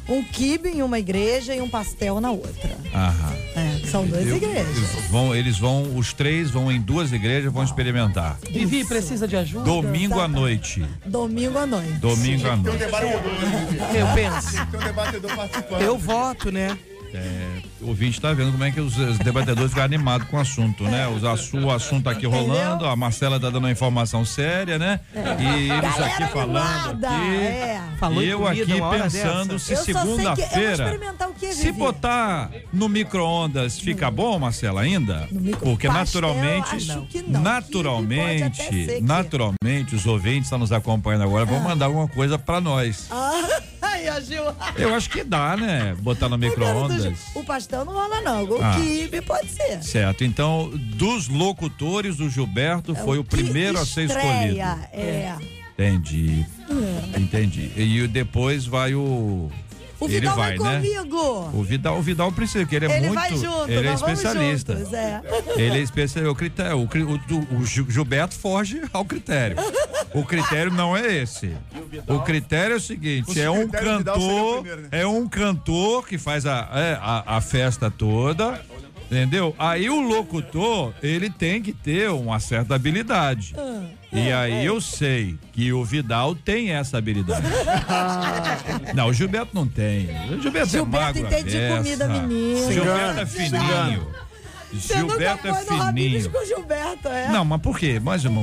Um quibe em uma igreja e um pastel na outra. aham. É, são duas Eu- igrejas. eles vão, eles vão, os três vão em duas igrejas, vão experimentar. Vivi, precisa de ajuda? Domingo à noite. Domingo à noite. Domingo à noite. Eu penso. Tem um debatedor participando. Eu voto, né? O ouvinte está vendo como é que os, os debatedores ficam animados com o assunto, né? Os, assu- o assunto aqui rolando, a Marcela tá dando uma informação séria, né? E eles Galera aqui falando aqui. é. Falou eu aqui pensando dessa. se que- segunda-feira. o Se botar no micro-ondas, fica bom, Marcela, ainda? No micro- Porque Pastel, naturalmente, acho que não. naturalmente, até ser que- naturalmente, os ouvintes que estão nos acompanhando agora vão mandar alguma coisa pra nós. Ah, Gil. Eu acho que dá, né? Botar no micro-ondas. O pastel não rola, não. O Ah. quibe pode ser. Certo. Então, dos locutores, o Gilberto foi o, primeiro a ser escolhido. É. Entendi. Entendi. E depois vai o. O ele Vidal vai, vai, né? comigo. O Vidal, o Vidal precisa, porque ele é Ele muito. vai junto, ele é especialista. juntos, é. Ele é especialista. O, critério, o, o- o Gil- Gilberto foge ao critério. O critério não é esse. O critério é o seguinte: é um cantor, primeiro, né? é um cantor que faz a, é, a, a festa toda. Entendeu? Aí o locutor, ele tem que ter uma certa habilidade. E aí eu sei que o Vidal tem essa habilidade. Não, o Gilberto não tem. O Gilberto, Gilberto é magro à entende de comida, menino. Gilberto é fininho. Você Gilberto é fininho. com Gilberto, é? Não, mas por quê? Mais uma.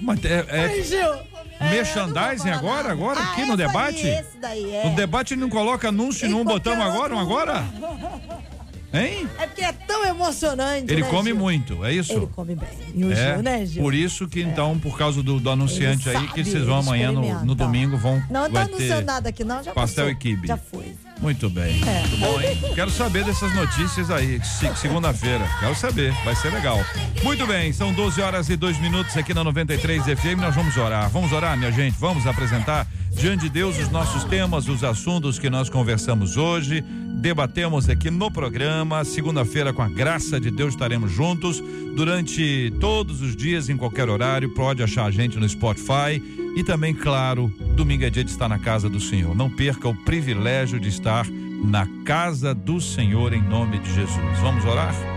Mas é, é Ai, Gil. É, merchandising agora, agora, Ah, aqui no aí, debate? esse daí, é. No debate ele não coloca anúncio, Em qualquer botamos agora, um agora? [laughs] Hein? É porque é tão emocionante. Ele né, come Gil? muito, é isso? Ele come bem. E o É, Gil, né, Gil? por isso que então, por causa do, do anunciante Ele aí, que vocês vão amanhã no, no domingo vão Não, não tá anunciando nada aqui, não. Já pastel passou. e quibe. Já foi. Muito bem. É. Muito bom, hein? Quero saber dessas notícias aí, se- segunda-feira. Quero saber, vai ser legal. Muito bem, são 12 horas e 2 minutos aqui na 93 FM. Nós vamos orar. Vamos orar, minha gente. Vamos apresentar diante de Deus os nossos temas, os assuntos que nós conversamos hoje. Debatemos aqui no programa. Segunda-feira, com a graça de Deus, estaremos juntos durante todos os dias, em qualquer horário. Pode achar a gente no Spotify. E também, claro, domingo é dia de estar na casa do Senhor. Não perca o privilégio de estar na casa do Senhor em nome de Jesus. Vamos orar?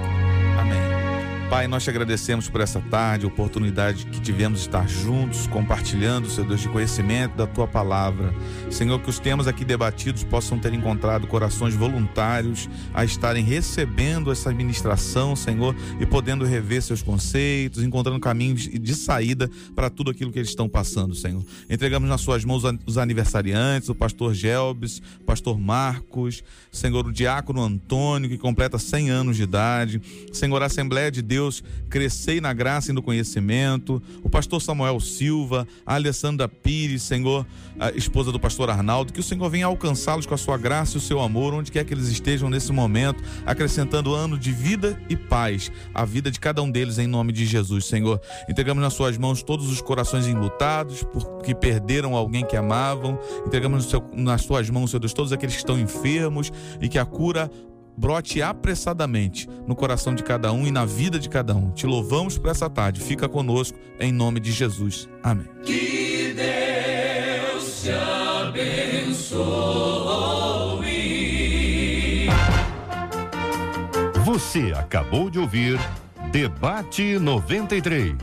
Pai, nós te agradecemos por essa tarde, oportunidade que tivemos de estar juntos, compartilhando, Senhor Deus, de conhecimento da tua palavra. Senhor, que os temas aqui debatidos possam ter encontrado corações voluntários a estarem recebendo essa ministração, Senhor, e podendo rever seus conceitos, encontrando caminhos de saída para tudo aquilo que eles estão passando, Senhor. Entregamos nas suas mãos os aniversariantes, o pastor Gelbes, o pastor Marcos, Senhor, o diácono Antônio, que completa 100 anos de idade, Senhor, a Assembleia de Deus, crescei na graça e no conhecimento, o pastor Samuel Silva, a Alessandra Pires, Senhor, a esposa do pastor Arnaldo, que o Senhor venha alcançá-los com a sua graça e o seu amor, onde quer que eles estejam nesse momento, acrescentando ano de vida e paz à vida de cada um deles, em nome de Jesus, Senhor. Entregamos nas suas mãos todos os corações enlutados, porque perderam alguém que amavam, entregamos nas suas mãos, Senhor Deus, todos aqueles que estão enfermos e que a cura brote apressadamente no coração de cada um e na vida de cada um. Te louvamos por essa tarde. Fica conosco em nome de Jesus. Amém. Você acabou de ouvir Debate 93.